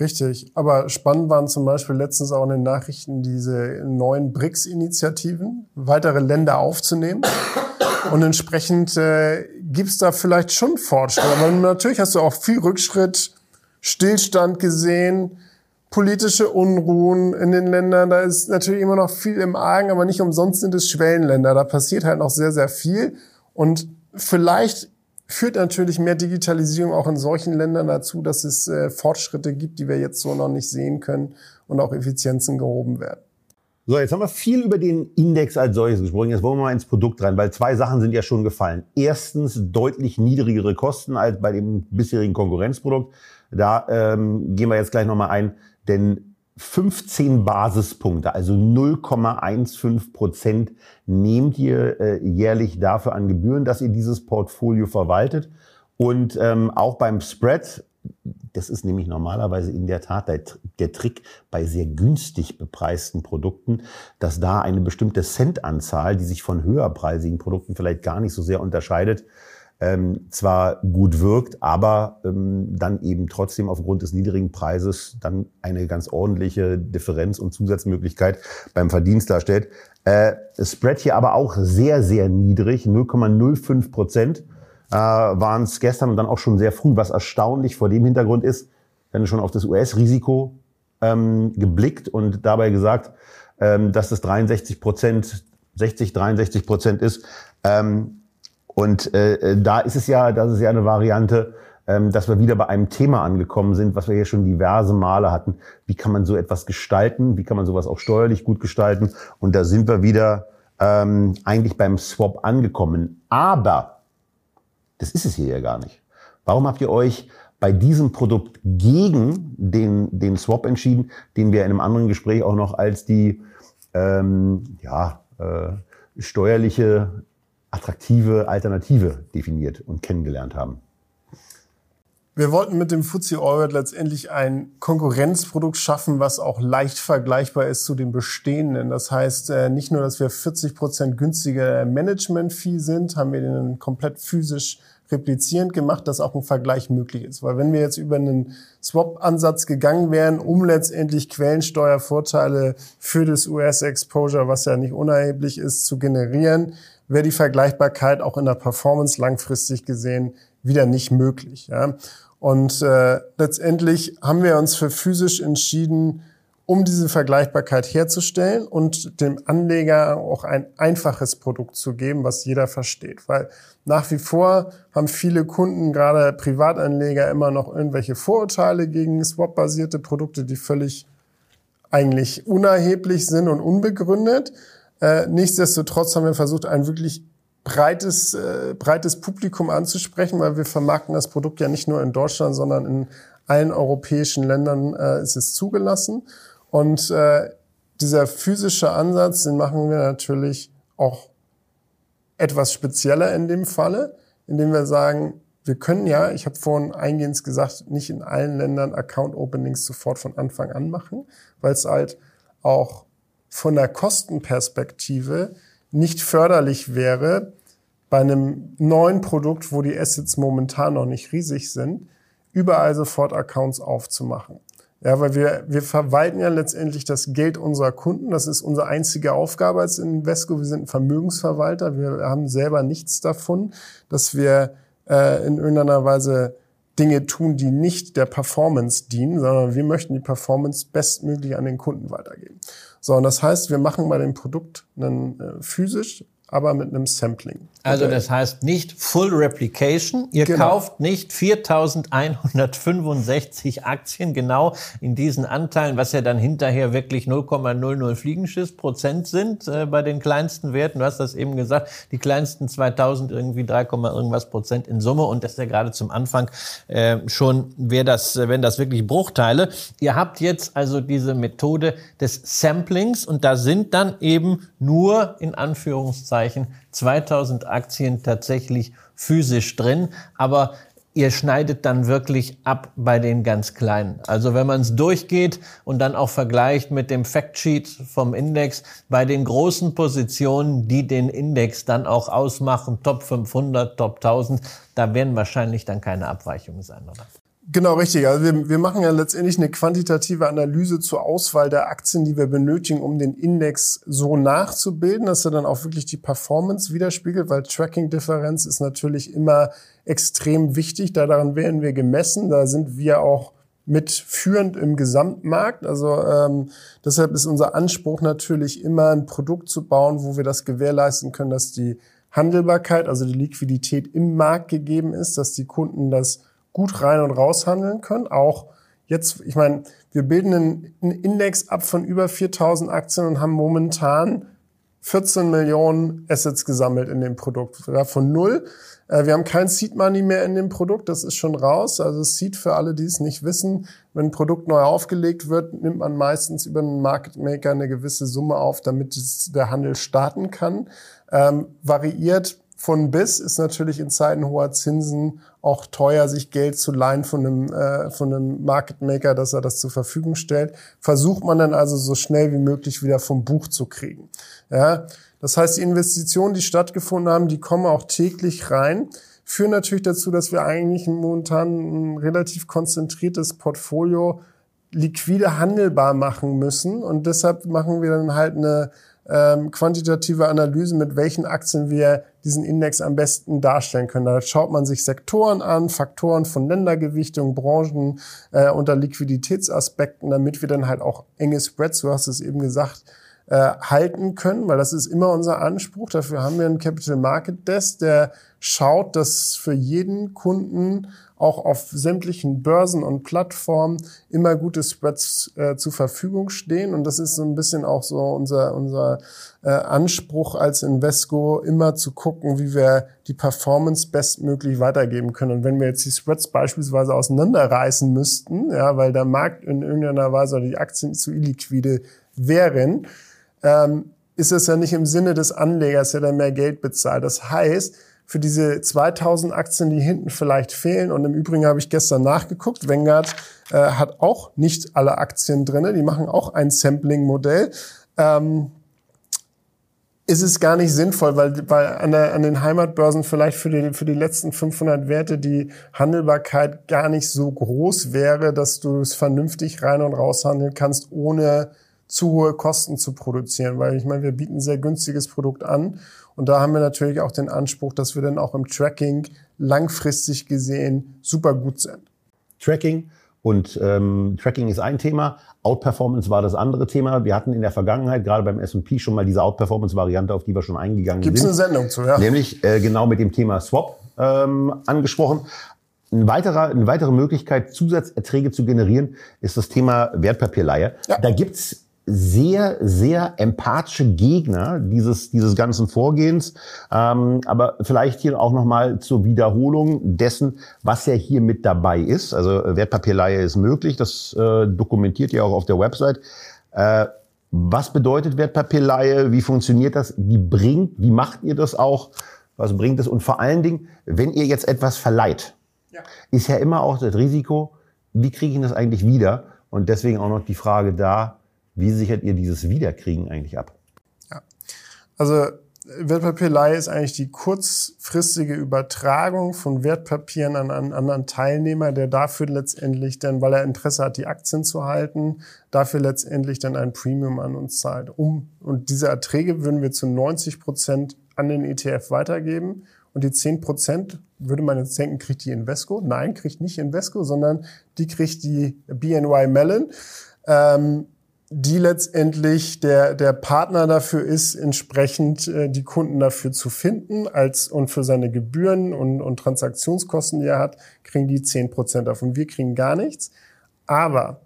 Richtig, aber spannend waren zum Beispiel letztens auch in den Nachrichten diese neuen BRICS-Initiativen, weitere Länder aufzunehmen. Und entsprechend äh, gibt da vielleicht schon Fortschritt. Aber natürlich hast du auch viel Rückschritt, Stillstand gesehen politische Unruhen in den Ländern. Da ist natürlich immer noch viel im Argen, aber nicht umsonst sind es Schwellenländer. Da passiert halt noch sehr, sehr viel. Und vielleicht führt natürlich mehr Digitalisierung auch in solchen Ländern dazu, dass es äh, Fortschritte gibt, die wir jetzt so noch nicht sehen können und auch Effizienzen gehoben werden. So, jetzt haben wir viel über den Index als solches gesprochen. Jetzt wollen wir mal ins Produkt rein, weil zwei Sachen sind ja schon gefallen. Erstens deutlich niedrigere Kosten als bei dem bisherigen Konkurrenzprodukt. Da ähm, gehen wir jetzt gleich nochmal ein. Denn 15 Basispunkte, also 0,15 Prozent, nehmt ihr äh, jährlich dafür an Gebühren, dass ihr dieses Portfolio verwaltet. Und ähm, auch beim Spread, das ist nämlich normalerweise in der Tat der, der, Trick bei sehr günstig bepreisten Produkten, dass da eine bestimmte Centanzahl, die sich von höherpreisigen Produkten vielleicht gar nicht so sehr unterscheidet, ähm, zwar gut wirkt, aber ähm, dann eben trotzdem aufgrund des niedrigen Preises dann eine ganz ordentliche Differenz und Zusatzmöglichkeit beim Verdienst darstellt. Äh, Spread hier aber auch sehr, sehr niedrig, 0,05 Prozent äh, waren es gestern und dann auch schon sehr früh, was erstaunlich vor dem Hintergrund ist, wenn schon auf das US-Risiko ähm, geblickt und dabei gesagt, ähm, dass das 63 Prozent, 60, 63 Prozent ist. Ähm, und äh, äh, da ist es ja, das ist ja eine Variante, ähm, dass wir wieder bei einem Thema angekommen sind, was wir hier schon diverse Male hatten. Wie kann man so etwas gestalten? Wie kann man sowas auch steuerlich gut gestalten? Und da sind wir wieder ähm, eigentlich beim Swap angekommen. Aber das ist es hier ja gar nicht. Warum habt ihr euch bei diesem Produkt gegen den, den Swap entschieden, den wir in einem anderen Gespräch auch noch als die ähm, ja, äh, steuerliche attraktive Alternative definiert und kennengelernt haben. Wir wollten mit dem FTSE All letztendlich ein Konkurrenzprodukt schaffen, was auch leicht vergleichbar ist zu den bestehenden. Das heißt, äh, nicht nur, dass wir 40 Prozent günstiger Management-Fee sind, haben wir den komplett physisch replizierend gemacht, dass auch ein Vergleich möglich ist. Weil wenn wir jetzt über einen Swap-Ansatz gegangen wären, um letztendlich Quellensteuervorteile für das US-Exposure, was ja nicht unerheblich ist, zu generieren, wäre die Vergleichbarkeit auch in der Performance langfristig gesehen wieder nicht möglich. Ja? Und äh, letztendlich haben wir uns für physisch entschieden, um diese Vergleichbarkeit herzustellen und dem Anleger auch ein einfaches Produkt zu geben, was jeder versteht. Weil nach wie vor haben viele Kunden, gerade Privatanleger, immer noch irgendwelche Vorurteile gegen Swap-basierte Produkte, die völlig eigentlich unerheblich sind und unbegründet. Äh, nichtsdestotrotz haben wir versucht, ein wirklich breites, äh, breites Publikum anzusprechen, weil wir vermarkten das Produkt ja nicht nur in Deutschland, sondern in allen europäischen Ländern äh, ist es zugelassen. Und äh, dieser physische Ansatz, den machen wir natürlich auch etwas spezieller in dem Falle, indem wir sagen, wir können ja, ich habe vorhin eingehend gesagt, nicht in allen Ländern Account Openings sofort von Anfang an machen, weil es halt auch von der Kostenperspektive nicht förderlich wäre, bei einem neuen Produkt, wo die Assets momentan noch nicht riesig sind, überall sofort Accounts aufzumachen. Ja, weil wir, wir verwalten ja letztendlich das Geld unserer Kunden. Das ist unsere einzige Aufgabe als Invesco. Wir sind ein Vermögensverwalter. Wir haben selber nichts davon, dass wir äh, in irgendeiner Weise Dinge tun, die nicht der Performance dienen, sondern wir möchten die Performance bestmöglich an den Kunden weitergeben. So, und das heißt, wir machen bei dem Produkt einen äh, physisch aber mit einem Sampling. Also das heißt nicht Full Replication. Ihr genau. kauft nicht 4165 Aktien genau in diesen Anteilen, was ja dann hinterher wirklich 0,00 Fliegenschiss Prozent sind äh, bei den kleinsten Werten. Du hast das eben gesagt, die kleinsten 2000 irgendwie 3, irgendwas Prozent in Summe und das ist ja gerade zum Anfang äh, schon, wäre das, wenn das wirklich Bruchteile. Ihr habt jetzt also diese Methode des Samplings und da sind dann eben nur in Anführungszeichen Anführungszeichen 2000 Aktien tatsächlich physisch drin, aber ihr schneidet dann wirklich ab bei den ganz kleinen. Also wenn man es durchgeht und dann auch vergleicht mit dem Factsheet vom Index, bei den großen Positionen, die den Index dann auch ausmachen, Top 500, Top 1000, da werden wahrscheinlich dann keine Abweichungen sein, oder? Genau, richtig. Also wir, wir machen ja letztendlich eine quantitative Analyse zur Auswahl der Aktien, die wir benötigen, um den Index so nachzubilden, dass er dann auch wirklich die Performance widerspiegelt, weil Tracking-Differenz ist natürlich immer extrem wichtig. Da daran werden wir gemessen. Da sind wir auch mitführend im Gesamtmarkt. Also ähm, deshalb ist unser Anspruch natürlich immer ein Produkt zu bauen, wo wir das gewährleisten können, dass die Handelbarkeit, also die Liquidität im Markt gegeben ist, dass die Kunden das gut rein und raus handeln können. Auch jetzt, ich meine, wir bilden einen, einen Index ab von über 4000 Aktien und haben momentan 14 Millionen Assets gesammelt in dem Produkt. Von null. Äh, wir haben kein Seed Money mehr in dem Produkt, das ist schon raus. Also Seed für alle, die es nicht wissen, wenn ein Produkt neu aufgelegt wird, nimmt man meistens über einen Market Maker eine gewisse Summe auf, damit der Handel starten kann. Ähm, variiert von bis ist natürlich in Zeiten hoher Zinsen auch teuer, sich Geld zu leihen von einem, äh, von einem Market Maker, dass er das zur Verfügung stellt. Versucht man dann also so schnell wie möglich wieder vom Buch zu kriegen. Ja, das heißt, die Investitionen, die stattgefunden haben, die kommen auch täglich rein. führen natürlich dazu, dass wir eigentlich momentan ein relativ konzentriertes Portfolio liquide handelbar machen müssen. Und deshalb machen wir dann halt eine ähm, quantitative Analyse, mit welchen Aktien wir diesen Index am besten darstellen können. Da schaut man sich Sektoren an, Faktoren von Ländergewichtung, Branchen äh, unter Liquiditätsaspekten, damit wir dann halt auch enge Spreads, du hast es eben gesagt, äh, halten können, weil das ist immer unser Anspruch. Dafür haben wir einen Capital Market Desk, der schaut, dass für jeden Kunden auch auf sämtlichen Börsen und Plattformen immer gute Spreads äh, zur Verfügung stehen. Und das ist so ein bisschen auch so unser, unser äh, Anspruch als Invesco, immer zu gucken, wie wir die Performance bestmöglich weitergeben können. Und wenn wir jetzt die Spreads beispielsweise auseinanderreißen müssten, ja, weil der Markt in irgendeiner Weise oder die Aktien zu illiquide wären, ähm, ist es ja nicht im Sinne des Anlegers, der dann mehr Geld bezahlt. Das heißt, für diese 2000 Aktien, die hinten vielleicht fehlen. Und im Übrigen habe ich gestern nachgeguckt. Vanguard äh, hat auch nicht alle Aktien drinne. Die machen auch ein Sampling-Modell. Ähm, ist es gar nicht sinnvoll, weil, weil an, der, an den Heimatbörsen vielleicht für die, für die letzten 500 Werte die Handelbarkeit gar nicht so groß wäre, dass du es vernünftig rein und raus handeln kannst, ohne zu hohe Kosten zu produzieren. Weil ich meine, wir bieten ein sehr günstiges Produkt an und da haben wir natürlich auch den Anspruch, dass wir dann auch im Tracking langfristig gesehen super gut sind. Tracking und ähm, Tracking ist ein Thema, Outperformance war das andere Thema. Wir hatten in der Vergangenheit gerade beim S&P schon mal diese Outperformance-Variante, auf die wir schon eingegangen Gibt's sind. Gibt es eine Sendung zu, ja. Nämlich äh, genau mit dem Thema Swap ähm, angesprochen. Ein weiterer, eine weitere Möglichkeit, Zusatzerträge zu generieren, ist das Thema Wertpapierleihe. Ja. Da gibt's sehr, sehr empathische Gegner dieses, dieses ganzen Vorgehens. Ähm, aber vielleicht hier auch nochmal zur Wiederholung dessen, was ja hier mit dabei ist. Also Wertpapierleihe ist möglich, das äh, dokumentiert ihr auch auf der Website. Äh, was bedeutet Wertpapierleihe? Wie funktioniert das? Wie bringt, wie macht ihr das auch? Was bringt es? Und vor allen Dingen, wenn ihr jetzt etwas verleiht, ja. ist ja immer auch das Risiko, wie kriege ich das eigentlich wieder? Und deswegen auch noch die Frage da, wie sichert ihr dieses Wiederkriegen eigentlich ab? Ja. Also Wertpapierleihe ist eigentlich die kurzfristige Übertragung von Wertpapieren an einen anderen Teilnehmer, der dafür letztendlich dann, weil er Interesse hat, die Aktien zu halten, dafür letztendlich dann ein Premium an uns zahlt. Um, und diese Erträge würden wir zu 90 Prozent an den ETF weitergeben. Und die 10 Prozent würde man jetzt denken, kriegt die Invesco? Nein, kriegt nicht Invesco, sondern die kriegt die BNY Mellon. Ähm, die letztendlich der, der Partner dafür ist, entsprechend äh, die Kunden dafür zu finden als und für seine Gebühren und, und Transaktionskosten, die er hat, kriegen die zehn Prozent davon. Wir kriegen gar nichts. Aber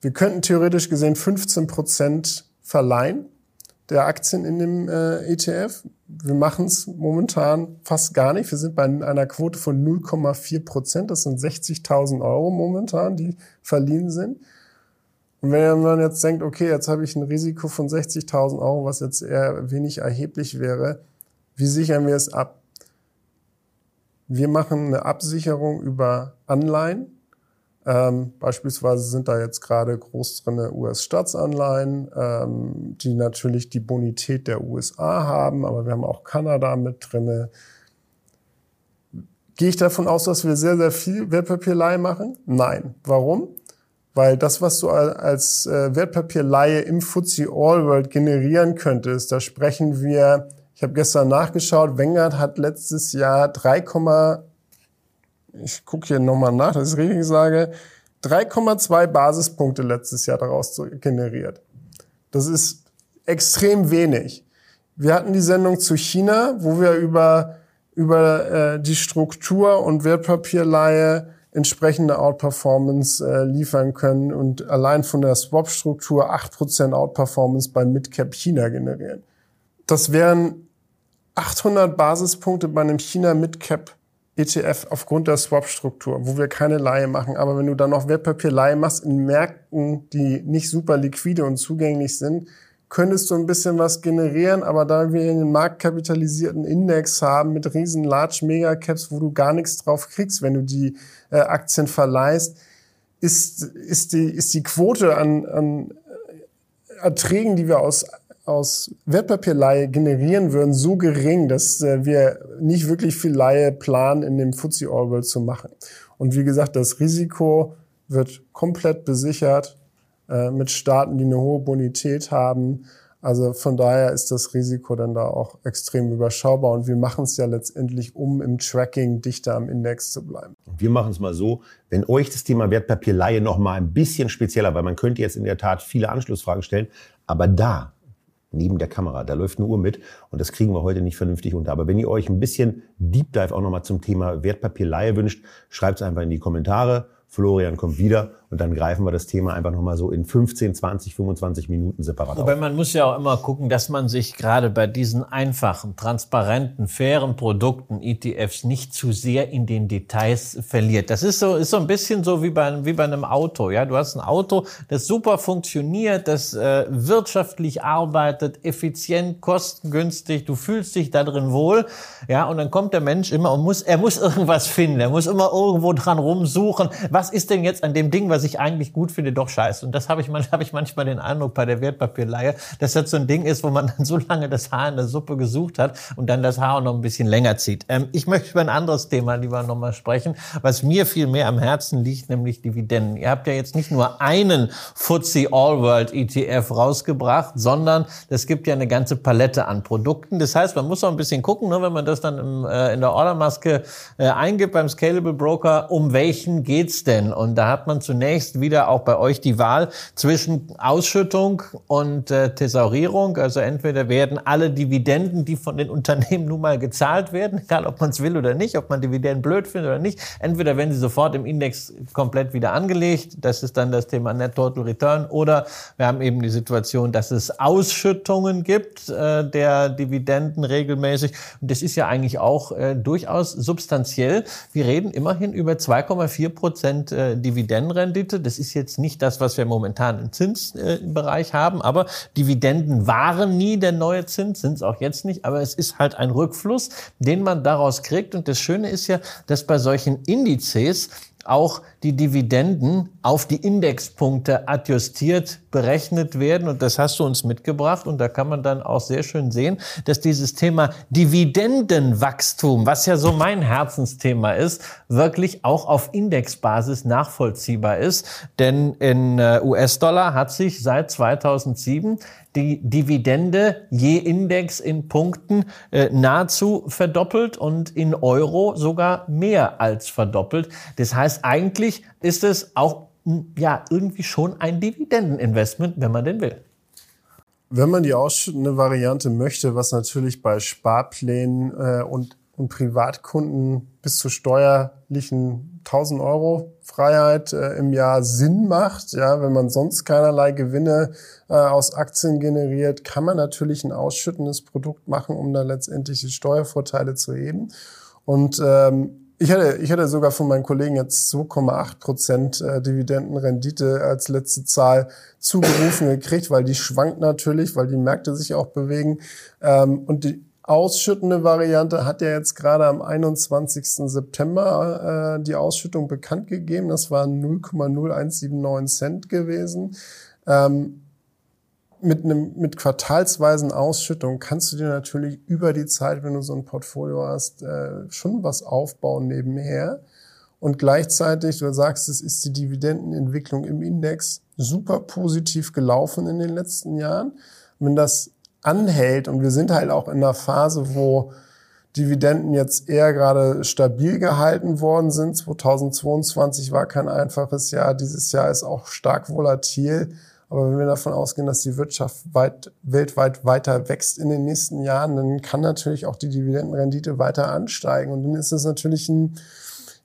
wir könnten theoretisch gesehen 15 Prozent verleihen der Aktien in dem äh, ETF. Wir machen es momentan fast gar nicht. Wir sind bei einer Quote von 0,4 Prozent. Das sind 60.000 Euro momentan, die verliehen sind. Und wenn man jetzt denkt, okay, jetzt habe ich ein Risiko von 60.000 Euro, was jetzt eher wenig erheblich wäre, wie sichern wir es ab? Wir machen eine Absicherung über Anleihen. Ähm, beispielsweise sind da jetzt gerade groß drinne US-Staatsanleihen, ähm, die natürlich die Bonität der USA haben, aber wir haben auch Kanada mit drinne. Gehe ich davon aus, dass wir sehr, sehr viel Wertpapierleihe machen? Nein. Warum? Weil das, was du als äh, Wertpapierleihe im FTSE All World generieren könntest, da sprechen wir, ich habe gestern nachgeschaut, Vanguard hat letztes Jahr 3, ich gucke hier nochmal nach, dass ich richtig sage, 3,2 Basispunkte letztes Jahr daraus generiert. Das ist extrem wenig. Wir hatten die Sendung zu China, wo wir über, über äh, die Struktur und Wertpapierleihe entsprechende Outperformance äh, liefern können und allein von der Swap-Struktur 8% Outperformance bei Midcap China generieren. Das wären 800 Basispunkte bei einem China Midcap ETF aufgrund der Swap-Struktur, wo wir keine Leihe machen. Aber wenn du dann noch Wertpapierleihe machst in Märkten, die nicht super liquide und zugänglich sind, könntest du ein bisschen was generieren, aber da wir einen marktkapitalisierten Index haben mit riesen Large Mega Caps, wo du gar nichts drauf kriegst, wenn du die äh, Aktien verleihst, ist, ist, die, ist die Quote an, an Erträgen, die wir aus aus Wertpapierleihe generieren würden, so gering, dass äh, wir nicht wirklich viel Leihe planen, in dem FTSE All World zu machen. Und wie gesagt, das Risiko wird komplett besichert äh, mit Staaten, die eine hohe Bonität haben. Also von daher ist das Risiko dann da auch extrem überschaubar und wir machen es ja letztendlich, um im Tracking dichter am Index zu bleiben. Wir machen es mal so, wenn euch das Thema Wertpapierleihe noch mal ein bisschen spezieller, weil man könnte jetzt in der Tat viele Anschlussfragen stellen, aber da neben der Kamera. Da läuft eine Uhr mit und das kriegen wir heute nicht vernünftig unter. Aber wenn ihr euch ein bisschen Deep Dive auch nochmal zum Thema Wertpapierleihe wünscht, schreibt es einfach in die Kommentare. Florian kommt wieder und dann greifen wir das Thema einfach nochmal so in 15, 20, 25 Minuten separat Aber man muss ja auch immer gucken, dass man sich gerade bei diesen einfachen, transparenten, fairen Produkten, ETFs, nicht zu sehr in den Details verliert. Das ist so, ist so ein bisschen so wie bei, wie bei einem Auto. Ja, du hast ein Auto, das super funktioniert, das äh, wirtschaftlich arbeitet, effizient, kostengünstig, du fühlst dich da drin wohl. Ja, und dann kommt der Mensch immer und muss, er muss irgendwas finden, er muss immer irgendwo dran rumsuchen. Was ist denn jetzt an dem Ding, was ich eigentlich gut finde, doch scheiße. Und das habe ich, hab ich manchmal den Eindruck bei der Wertpapierleihe, dass das so ein Ding ist, wo man dann so lange das Haar in der Suppe gesucht hat und dann das Haar auch noch ein bisschen länger zieht. Ähm, ich möchte über ein anderes Thema lieber nochmal sprechen, was mir viel mehr am Herzen liegt, nämlich Dividenden. Ihr habt ja jetzt nicht nur einen FTSE All World ETF rausgebracht, sondern es gibt ja eine ganze Palette an Produkten. Das heißt, man muss auch ein bisschen gucken, ne, wenn man das dann im, äh, in der Ordermaske äh, eingibt beim Scalable Broker, um welchen geht's denn? Und da hat man zunächst demnächst wieder auch bei euch die Wahl zwischen Ausschüttung und äh, Thesaurierung. Also entweder werden alle Dividenden, die von den Unternehmen nun mal gezahlt werden, egal ob man es will oder nicht, ob man Dividenden blöd findet oder nicht, entweder werden sie sofort im Index komplett wieder angelegt. Das ist dann das Thema Net Total Return. Oder wir haben eben die Situation, dass es Ausschüttungen gibt äh, der Dividenden regelmäßig. Und das ist ja eigentlich auch äh, durchaus substanziell. Wir reden immerhin über 2,4 Prozent äh, Dividendenrendite. Rendite. Das ist jetzt nicht das, was wir momentan im Zinsbereich haben, aber Dividenden waren nie der neue Zins, sind es auch jetzt nicht, aber es ist halt ein Rückfluss, den man daraus kriegt. Und das Schöne ist ja, dass bei solchen Indizes auch die Dividenden auf die Indexpunkte adjustiert berechnet werden. Und das hast du uns mitgebracht. Und da kann man dann auch sehr schön sehen, dass dieses Thema Dividendenwachstum, was ja so mein Herzensthema ist, wirklich auch auf Indexbasis nachvollziehbar ist. Denn in äh, US-Dollar hat sich seit 2007 die Dividende je Index in Punkten äh, nahezu verdoppelt und in Euro sogar mehr als verdoppelt. Das heißt, eigentlich ist es auch ja irgendwie schon ein Dividendeninvestment, wenn man den will. Wenn man die ausschüttende Variante möchte, was natürlich bei Sparplänen äh, und und Privatkunden bis zu steuerlichen 1000 Euro Freiheit äh, im Jahr Sinn macht. Ja, wenn man sonst keinerlei Gewinne äh, aus Aktien generiert, kann man natürlich ein ausschüttendes Produkt machen, um da letztendlich die Steuervorteile zu heben. Und ähm, ich hätte, ich hätte sogar von meinen Kollegen jetzt 2,8 Prozent äh, Dividendenrendite als letzte Zahl zugerufen gekriegt, weil die schwankt natürlich, weil die Märkte sich auch bewegen. Ähm, und die ausschüttende Variante hat ja jetzt gerade am 21. September äh, die Ausschüttung bekannt gegeben. Das waren 0,0179 Cent gewesen. Ähm, mit einem mit quartalsweisen Ausschüttung kannst du dir natürlich über die Zeit, wenn du so ein Portfolio hast, äh, schon was aufbauen nebenher. Und gleichzeitig, du sagst, es ist die Dividendenentwicklung im Index super positiv gelaufen in den letzten Jahren. Wenn das anhält. Und wir sind halt auch in einer Phase, wo Dividenden jetzt eher gerade stabil gehalten worden sind. 2022 war kein einfaches Jahr. Dieses Jahr ist auch stark volatil. Aber wenn wir davon ausgehen, dass die Wirtschaft weit, weltweit weiter wächst in den nächsten Jahren, dann kann natürlich auch die Dividendenrendite weiter ansteigen. Und dann ist es natürlich ein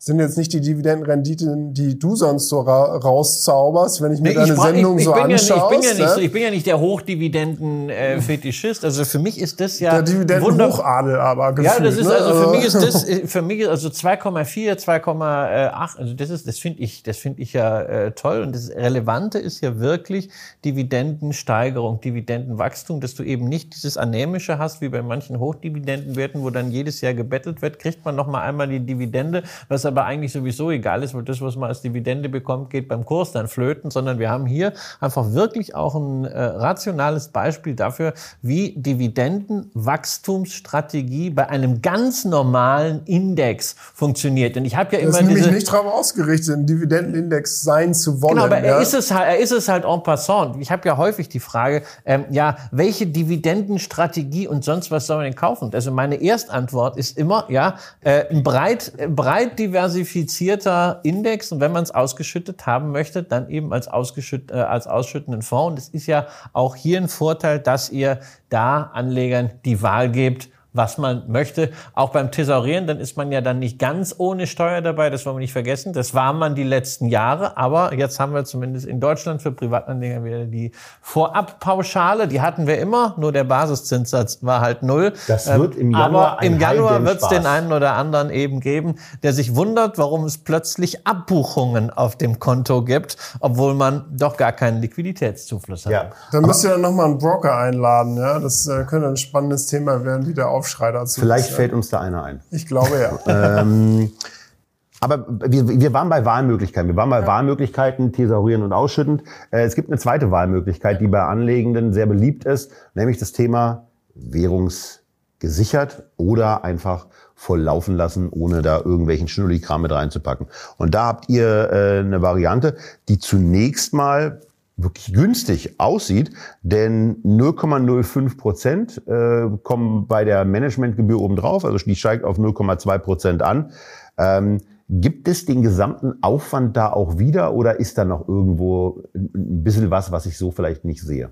sind jetzt nicht die Dividendenrenditen, die du sonst so ra rauszauberst, wenn ich mir nee, deine ich Sendung ich, ich so anschaue. Ja ich, bin ja nicht, so, ich bin ja nicht der Hochdividenden-Fetischist. Äh, also für mich ist das ja der Dividenden-Hochadel, aber gefühlt, Ja, das ist ne? also für mich ist das für mich also 2,4, 2,8. Also das ist das finde ich das finde ich ja äh, toll und das Relevante ist ja wirklich Dividendensteigerung, Dividendenwachstum, dass du eben nicht dieses anämische hast wie bei manchen Hochdividendenwerten, wo dann jedes Jahr gebettelt wird, kriegt man noch mal einmal die Dividende, was aber eigentlich sowieso egal ist, weil das, was man als Dividende bekommt, geht beim Kurs dann flöten, sondern wir haben hier einfach wirklich auch ein äh, rationales Beispiel dafür, wie Dividendenwachstumsstrategie bei einem ganz normalen Index funktioniert. Und ich habe ja immer das ist nämlich nicht darauf ausgerichtet, ein Dividendenindex sein zu wollen. Genau, aber ja? er ist es halt, er ist es halt en passant. Ich habe ja häufig die Frage, ähm, ja, welche Dividendenstrategie und sonst was soll man denn kaufen? Also meine Erstantwort ist immer, ja, äh, ein breit, breit diversifizierter Index und wenn man es ausgeschüttet haben möchte, dann eben als, ausgeschütt, äh, als ausschüttenden Fonds. Und es ist ja auch hier ein Vorteil, dass ihr da Anlegern die Wahl gebt, was man möchte. Auch beim Thesaurieren, dann ist man ja dann nicht ganz ohne Steuer dabei, das wollen wir nicht vergessen. Das war man die letzten Jahre, aber jetzt haben wir zumindest in Deutschland für Privatanleger wieder die Vorabpauschale, die hatten wir immer, nur der Basiszinssatz war halt null. Das wird im Januar Aber im Januar wird es den einen oder anderen eben geben, der sich wundert, warum es plötzlich Abbuchungen auf dem Konto gibt, obwohl man doch gar keinen Liquiditätszufluss hat. Ja. Dann müsst ihr dann nochmal einen Broker einladen, ja. Das äh, könnte ein spannendes Thema werden, wie der Aufschrei dazu. Vielleicht ist, fällt uns da einer ein. Ich glaube ja. ähm, aber wir, wir waren bei Wahlmöglichkeiten. Wir waren bei ja. Wahlmöglichkeiten, thesaurieren und ausschüttend. Äh, es gibt eine zweite Wahlmöglichkeit, die bei Anlegenden sehr beliebt ist, nämlich das Thema Währungsgesichert oder einfach voll laufen lassen, ohne da irgendwelchen Schnullikram mit reinzupacken. Und da habt ihr äh, eine Variante, die zunächst mal wirklich günstig aussieht, denn 0,05 Prozent äh, kommen bei der Managementgebühr obendrauf, also die steigt auf 0,2 Prozent an. Ähm, gibt es den gesamten Aufwand da auch wieder oder ist da noch irgendwo ein bisschen was, was ich so vielleicht nicht sehe?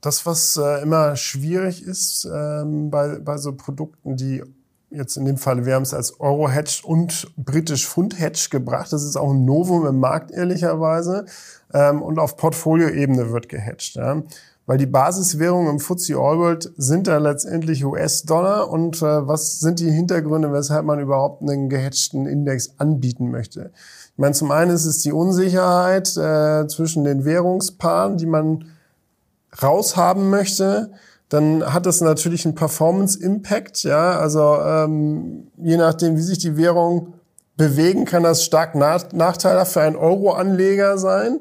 Das, was äh, immer schwierig ist ähm, bei, bei so Produkten, die jetzt in dem Fall, wir haben es als Euro-Hedge und britisch-Pfund-Hedge gebracht. Das ist auch ein Novum im Markt, ehrlicherweise. Ähm, und auf Portfolioebene wird gehatcht. Ja. Weil die Basiswährungen im FTSE All World sind da letztendlich US-Dollar. Und äh, was sind die Hintergründe, weshalb man überhaupt einen gehatchten Index anbieten möchte? Ich meine, zum einen ist es die Unsicherheit äh, zwischen den Währungspaaren, die man raushaben möchte dann hat das natürlich einen Performance-Impact. Ja, also ähm, je nachdem, wie sich die Währung bewegen, kann das stark nach nachteilhaft für einen Euro-Anleger sein.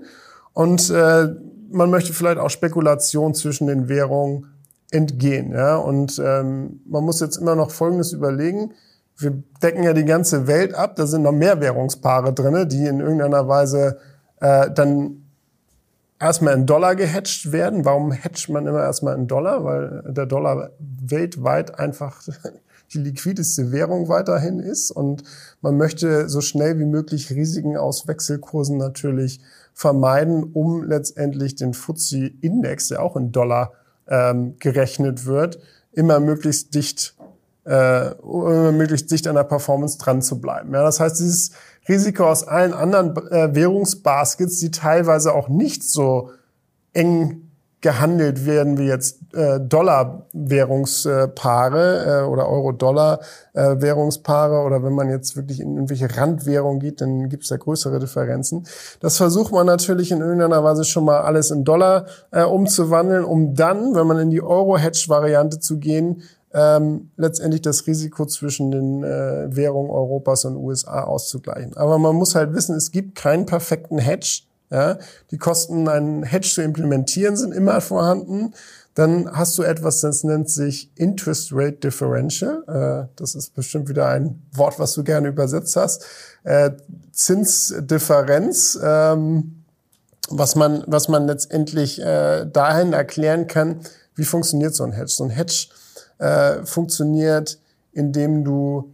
Und äh, man möchte vielleicht auch Spekulation zwischen den Währungen entgehen. Ja, und ähm, man muss jetzt immer noch Folgendes überlegen. Wir decken ja die ganze Welt ab. Da sind noch mehr Währungspaare drinne, die in irgendeiner Weise äh, dann erstmal in Dollar gehatcht werden. Warum hatcht man immer erstmal in Dollar? Weil der Dollar weltweit einfach die liquideste Währung weiterhin ist und man möchte so schnell wie möglich Risiken aus Wechselkursen natürlich vermeiden, um letztendlich den FTSE-Index, der auch in Dollar ähm, gerechnet wird, immer möglichst dicht äh, möglichst dicht an der Performance dran zu bleiben. Ja, das heißt, dieses Risiko aus allen anderen äh, Währungsbaskets, die teilweise auch nicht so eng gehandelt werden wie jetzt äh, Dollar-Währungspaare äh, oder Euro-Dollar-Währungspaare oder wenn man jetzt wirklich in irgendwelche Randwährungen geht, dann gibt es da größere Differenzen. Das versucht man natürlich in irgendeiner Weise schon mal alles in Dollar äh, umzuwandeln, um dann, wenn man in die Euro-Hedge-Variante zu gehen, ähm, letztendlich das Risiko zwischen den äh, Währungen Europas und USA auszugleichen. Aber man muss halt wissen, es gibt keinen perfekten Hedge. Ja? Die Kosten, einen Hedge zu implementieren, sind immer vorhanden. Dann hast du etwas, das nennt sich Interest Rate Differential. Äh, das ist bestimmt wieder ein Wort, was du gerne übersetzt hast. Äh, Zinsdifferenz, ähm, was man, was man letztendlich äh, dahin erklären kann, wie funktioniert so ein Hedge. So ein Hedge äh, funktioniert, indem du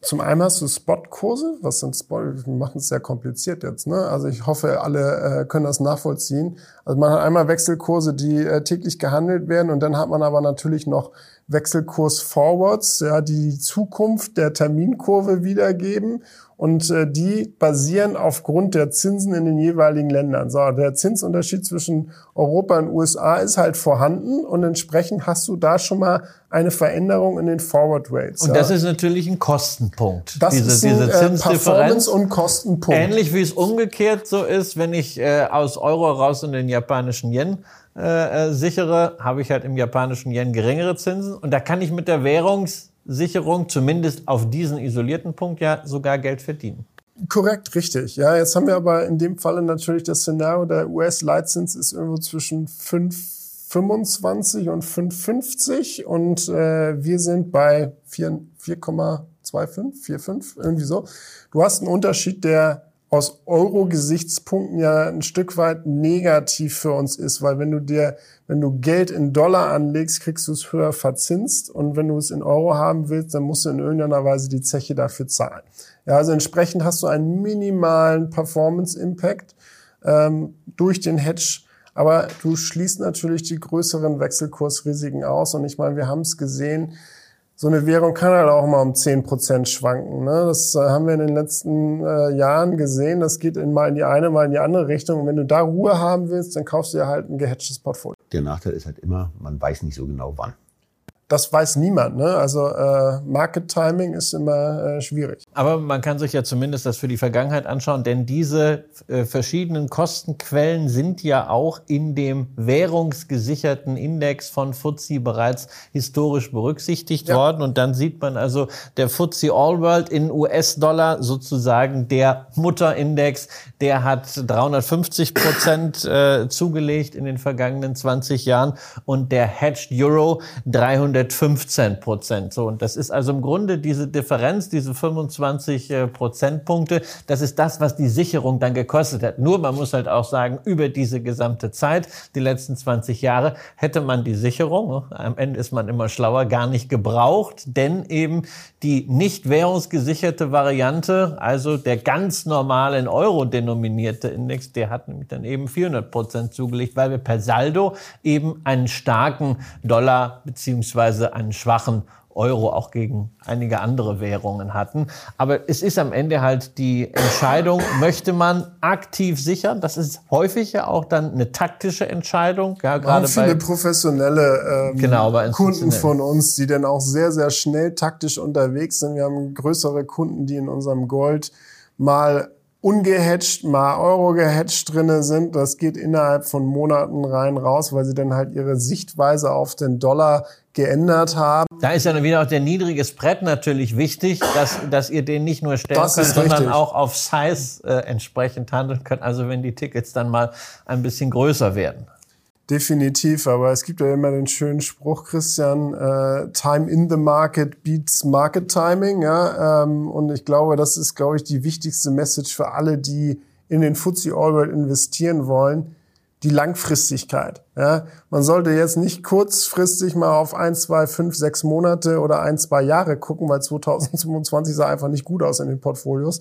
zum einen hast du Spotkurse, was sind Spot, wir machen es sehr kompliziert jetzt, ne? Also ich hoffe, alle äh, können das nachvollziehen. Also man hat einmal Wechselkurse, die äh, täglich gehandelt werden und dann hat man aber natürlich noch Wechselkurs Forwards, ja, die Zukunft der Terminkurve wiedergeben und äh, die basieren aufgrund der Zinsen in den jeweiligen Ländern. So, der Zinsunterschied zwischen Europa und USA ist halt vorhanden und entsprechend hast du da schon mal eine Veränderung in den Forward Rates. Und ja. das ist natürlich ein Kostenpunkt. Das diese, ist ein diese äh, Performance und Kostenpunkt. Ähnlich wie es umgekehrt so ist, wenn ich äh, aus Euro raus in den japanischen Yen äh, äh, sichere, habe ich halt im japanischen Yen geringere Zinsen und da kann ich mit der Währungs Zinssicherung zumindest auf diesen isolierten Punkt ja sogar Geld verdienen. Korrekt, richtig. Ja, jetzt haben wir aber in dem Falle natürlich das Szenario, der US-Leitzins ist irgendwo zwischen 5,25 und 5,50 und äh, wir sind bei 4,25, 4,5, irgendwie so. Du hast einen Unterschied, der aus Euro-Gesichtspunkten ja ein Stück weit negativ für uns ist, weil wenn du dir, wenn du Geld in Dollar anlegst, kriegst du es höher verzinst und wenn du es in Euro haben willst, dann musst du in irgendeiner Weise die Zeche dafür zahlen. Ja, also entsprechend hast du einen minimalen Performance-Impact ähm, durch den Hedge, aber du schließt natürlich die größeren Wechselkursrisiken aus und ich meine, wir haben es gesehen, so eine Währung kann halt auch mal um zehn Prozent schwanken. Ne? Das äh, haben wir in den letzten äh, Jahren gesehen. Das geht in, mal in die eine, mal in die andere Richtung. Und wenn du da Ruhe haben willst, dann kaufst du dir halt ein gehatchtes Portfolio. Der Nachteil ist halt immer, man weiß nicht so genau wann das weiß niemand. Ne? Also äh, Market Timing ist immer äh, schwierig. Aber man kann sich ja zumindest das für die Vergangenheit anschauen, denn diese äh, verschiedenen Kostenquellen sind ja auch in dem währungsgesicherten Index von FTSE bereits historisch berücksichtigt ja. worden. Und dann sieht man also der FTSE All World in US-Dollar sozusagen der Mutterindex, der hat 350 Prozent äh, zugelegt in den vergangenen 20 Jahren und der Hedged Euro 300 115 Prozent. So, und das ist also im Grunde diese Differenz, diese 25 äh, Prozentpunkte, das ist das, was die Sicherung dann gekostet hat. Nur man muss halt auch sagen, über diese gesamte Zeit, die letzten 20 Jahre, hätte man die Sicherung, ne, am Ende ist man immer schlauer, gar nicht gebraucht, denn eben die nicht währungsgesicherte Variante, also der ganz normale in Euro denominierte Index, der hat nämlich dann eben 400 Prozent zugelegt, weil wir per Saldo eben einen starken Dollar beziehungsweise einen schwachen Euro auch gegen einige andere Währungen hatten. Aber es ist am Ende halt die Entscheidung, möchte man aktiv sichern? Das ist häufig ja auch dann eine taktische Entscheidung. Ja, gerade viele bei, professionelle ähm, genau, Kunden von uns, die dann auch sehr, sehr schnell taktisch unterwegs sind. Wir haben größere Kunden, die in unserem Gold mal ungehatcht, mal Euro gehatcht drinne sind. Das geht innerhalb von Monaten rein raus, weil sie dann halt ihre Sichtweise auf den Dollar geändert haben. Da ist ja dann wieder auch der niedrige Spread natürlich wichtig, dass, dass ihr den nicht nur stellen das könnt, sondern richtig. auch auf Size äh, entsprechend handeln könnt. Also wenn die Tickets dann mal ein bisschen größer werden. Definitiv, aber es gibt ja immer den schönen Spruch, Christian, äh, Time in the Market beats Market Timing. Ja? Ähm, und ich glaube, das ist, glaube ich, die wichtigste Message für alle, die in den FTSE All World investieren wollen, die Langfristigkeit. Ja? Man sollte jetzt nicht kurzfristig mal auf ein, zwei, fünf, sechs Monate oder ein, zwei Jahre gucken, weil 2025 sah einfach nicht gut aus in den Portfolios,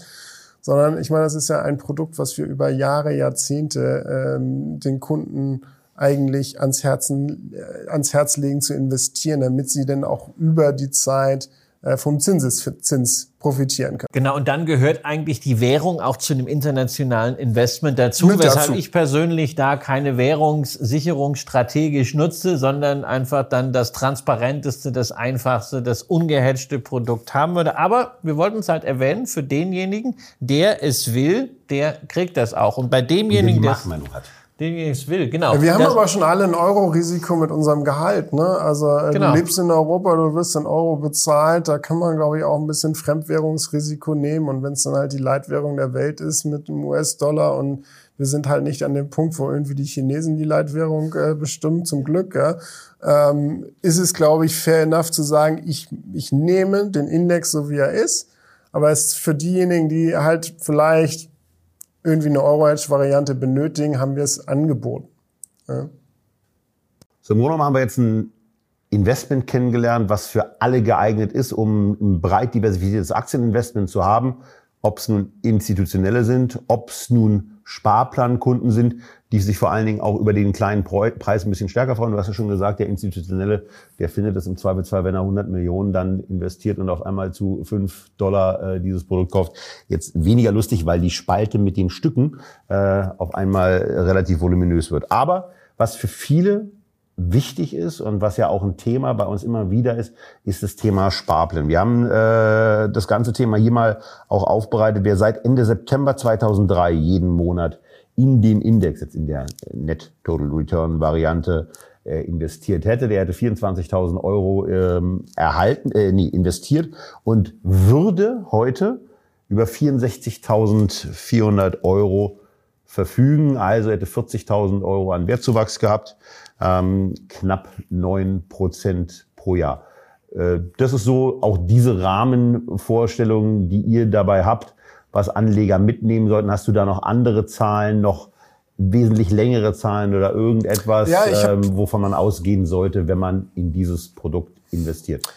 sondern ich meine, das ist ja ein Produkt, was wir über Jahre, Jahrzehnte ähm, den Kunden eigentlich ans, Herzen, äh, ans Herz legen zu investieren, damit sie dann auch über die Zeit äh, vom Zinseszins profitieren können. Genau, und dann gehört eigentlich die Währung auch zu einem internationalen Investment dazu, Mit weshalb dazu. ich persönlich da keine Währungssicherung strategisch nutze, sondern einfach dann das transparenteste, das einfachste, das ungehatchte Produkt haben würde. Aber wir wollten es halt erwähnen, für denjenigen, der es will, der kriegt das auch. Und bei demjenigen, der hat den ich will, genau. Wir haben das, aber schon alle ein Euro-Risiko mit unserem Gehalt, ne? Also äh, genau. du lebst in Europa, du wirst in Euro bezahlt, da kann man, glaube ich, auch ein bisschen Fremdwährungsrisiko nehmen. Und wenn es dann halt die Leitwährung der Welt ist mit dem US-Dollar und wir sind halt nicht an dem Punkt, wo irgendwie die Chinesen die Leitwährung äh, bestimmen, zum Glück, ja, ähm, ist es, glaube ich, fair enough zu sagen, ich, ich nehme den Index so wie er ist, aber es ist für diejenigen, die halt vielleicht irgendwie eine Euro-Hedge-Variante benötigen, haben wir es angeboten. Ja. So im Grunde haben wir jetzt ein Investment kennengelernt, was für alle geeignet ist, um ein breit diversifiziertes Aktieninvestment zu haben ob es nun institutionelle sind, ob es nun Sparplankunden sind, die sich vor allen Dingen auch über den kleinen Preis ein bisschen stärker freuen. Du hast ja schon gesagt, der Institutionelle, der findet es im Zweifelsfall, wenn er 100 Millionen dann investiert und auf einmal zu 5 Dollar äh, dieses Produkt kauft, jetzt weniger lustig, weil die Spalte mit den Stücken äh, auf einmal relativ voluminös wird. Aber was für viele wichtig ist und was ja auch ein Thema bei uns immer wieder ist, ist das Thema Sparplan. Wir haben äh, das ganze Thema hier mal auch aufbereitet. Wer seit Ende September 2003 jeden Monat in den Index, jetzt in der Net Total Return Variante, äh, investiert hätte. Der hätte 24.000 Euro ähm, erhalten, äh, nee, investiert und würde heute über 64.400 Euro verfügen. Also hätte 40.000 Euro an Wertzuwachs gehabt, ähm, knapp neun Prozent pro Jahr. Äh, das ist so auch diese Rahmenvorstellungen, die ihr dabei habt, was Anleger mitnehmen sollten. Hast du da noch andere Zahlen, noch wesentlich längere Zahlen oder irgendetwas, ja, ähm, wovon man ausgehen sollte, wenn man in dieses Produkt investiert?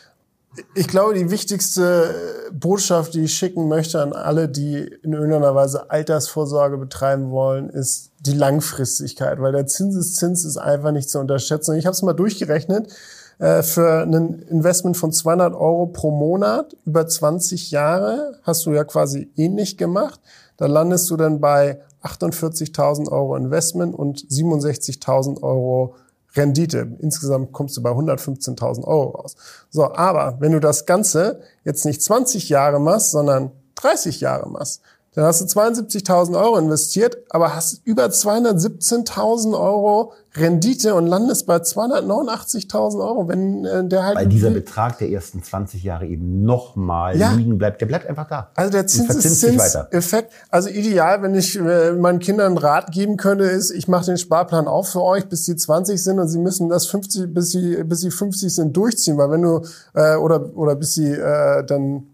Ich glaube, die wichtigste Botschaft, die ich schicken möchte an alle, die in irgendeiner Weise Altersvorsorge betreiben wollen, ist die Langfristigkeit, weil der Zinseszins ist einfach nicht zu unterschätzen. Ich habe es mal durchgerechnet. Äh, für ein Investment von 200 Euro pro Monat über 20 Jahre hast du ja quasi ähnlich gemacht. Da landest du dann bei 48.000 Euro Investment und 67.000 Euro Rendite. Insgesamt kommst du bei 115.000 Euro raus. So, aber wenn du das Ganze jetzt nicht 20 Jahre machst, sondern 30 Jahre machst, dann hast du 72.000 Euro investiert, aber hast über 217.000 Euro Rendite und landest bei 289.000 Euro, wenn äh, der halt... Weil dieser Betrag der ersten 20 Jahre eben nochmal ja. liegen bleibt. Der bleibt einfach da. Also der Zinseszinseffekt, also ideal, wenn ich äh, meinen Kindern einen Rat geben könnte, ist, ich mache den Sparplan auch für euch, bis sie 20 sind und sie müssen das 50, bis sie, bis sie 50 sind, durchziehen. Weil wenn du, äh, oder, oder bis sie äh, dann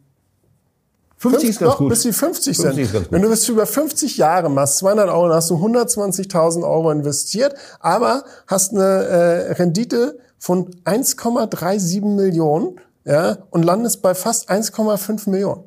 50 ist ganz doch, gut. bis sie 50, 50 sind. Ist Wenn du bis über 50 Jahre machst, 200 Euro, dann hast du 120.000 Euro investiert, aber hast eine äh, Rendite von 1,37 Millionen ja, und landest bei fast 1,5 Millionen.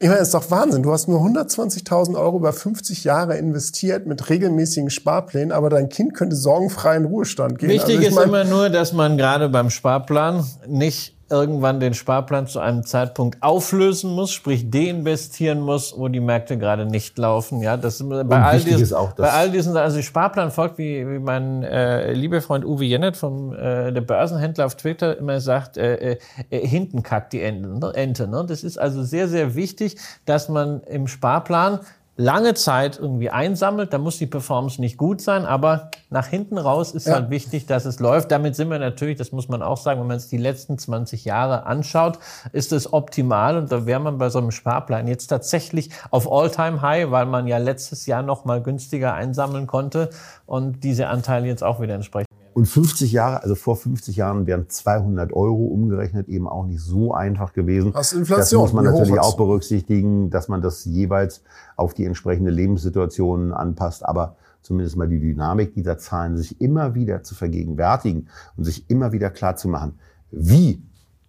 Ich meine, das ist doch Wahnsinn. Du hast nur 120.000 Euro über 50 Jahre investiert mit regelmäßigen Sparplänen, aber dein Kind könnte sorgenfrei in Ruhestand gehen. Wichtig also ist immer nur, dass man gerade beim Sparplan nicht irgendwann den Sparplan zu einem Zeitpunkt auflösen muss, sprich deinvestieren muss, wo die Märkte gerade nicht laufen. Ja, das bei all diesen, auch, bei all diesen, also Sparplan folgt, wie, wie mein äh, lieber Freund Uwe Jennet vom äh, der Börsenhändler auf Twitter immer sagt, äh, äh, hinten kackt die Ente. Ne? Ente ne? Das ist also sehr, sehr wichtig, dass man im Sparplan lange Zeit irgendwie einsammelt, da muss die Performance nicht gut sein, aber nach hinten raus ist ja. halt wichtig, dass es läuft. Damit sind wir natürlich, das muss man auch sagen, wenn man es die letzten 20 Jahre anschaut, ist es optimal und da wäre man bei so einem Sparplan jetzt tatsächlich auf All-Time-High, weil man ja letztes Jahr noch mal günstiger einsammeln konnte und diese Anteile jetzt auch wieder entsprechend und 50 Jahre, also vor 50 Jahren wären 200 Euro umgerechnet eben auch nicht so einfach gewesen. Hast Inflation, das muss man natürlich auch berücksichtigen, dass man das jeweils auf die entsprechende Lebenssituation anpasst. Aber zumindest mal die Dynamik dieser Zahlen sich immer wieder zu vergegenwärtigen und sich immer wieder klar zu machen, wie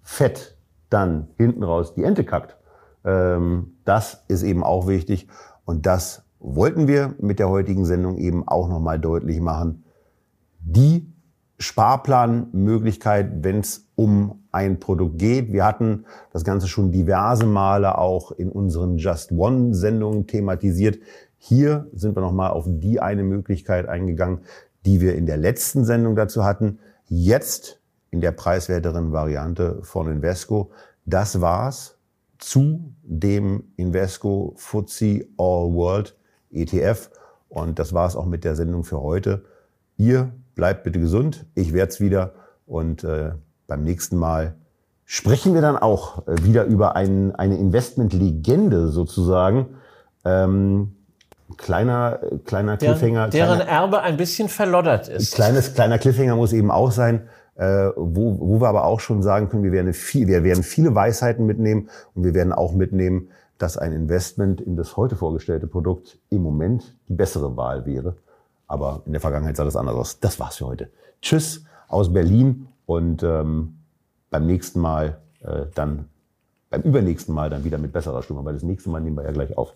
fett dann hinten raus die Ente kackt. Ähm, das ist eben auch wichtig. Und das wollten wir mit der heutigen Sendung eben auch nochmal deutlich machen. Die Sparplanmöglichkeit, wenn es um ein Produkt geht. Wir hatten das Ganze schon diverse Male auch in unseren Just One-Sendungen thematisiert. Hier sind wir nochmal auf die eine Möglichkeit eingegangen, die wir in der letzten Sendung dazu hatten. Jetzt in der preiswerteren Variante von Invesco. Das war's zu dem Invesco FTSE All World ETF. Und das war's auch mit der Sendung für heute. Ihr bleibt bitte gesund. Ich werde es wieder. Und äh, beim nächsten Mal sprechen wir dann auch äh, wieder über ein, eine Investmentlegende sozusagen. Ähm, kleiner, kleiner Cliffhanger. Deren, kleiner, Erbe ein bisschen verloddert ist. Kleines, kleiner Cliffhanger muss eben auch sein. Äh, wo, wo wir aber auch schon sagen können, wir werden, viel, wir werden viele Weisheiten mitnehmen und wir werden auch mitnehmen, dass ein Investment in das heute vorgestellte Produkt im Moment die bessere Wahl wäre. Aber in der Vergangenheit sah das anders aus. Das war's für heute. Tschüss aus Berlin und ähm, beim nächsten Mal äh, dann, beim übernächsten Mal dann wieder mit besserer Stimme, weil das nächste Mal nehmen wir ja gleich auf.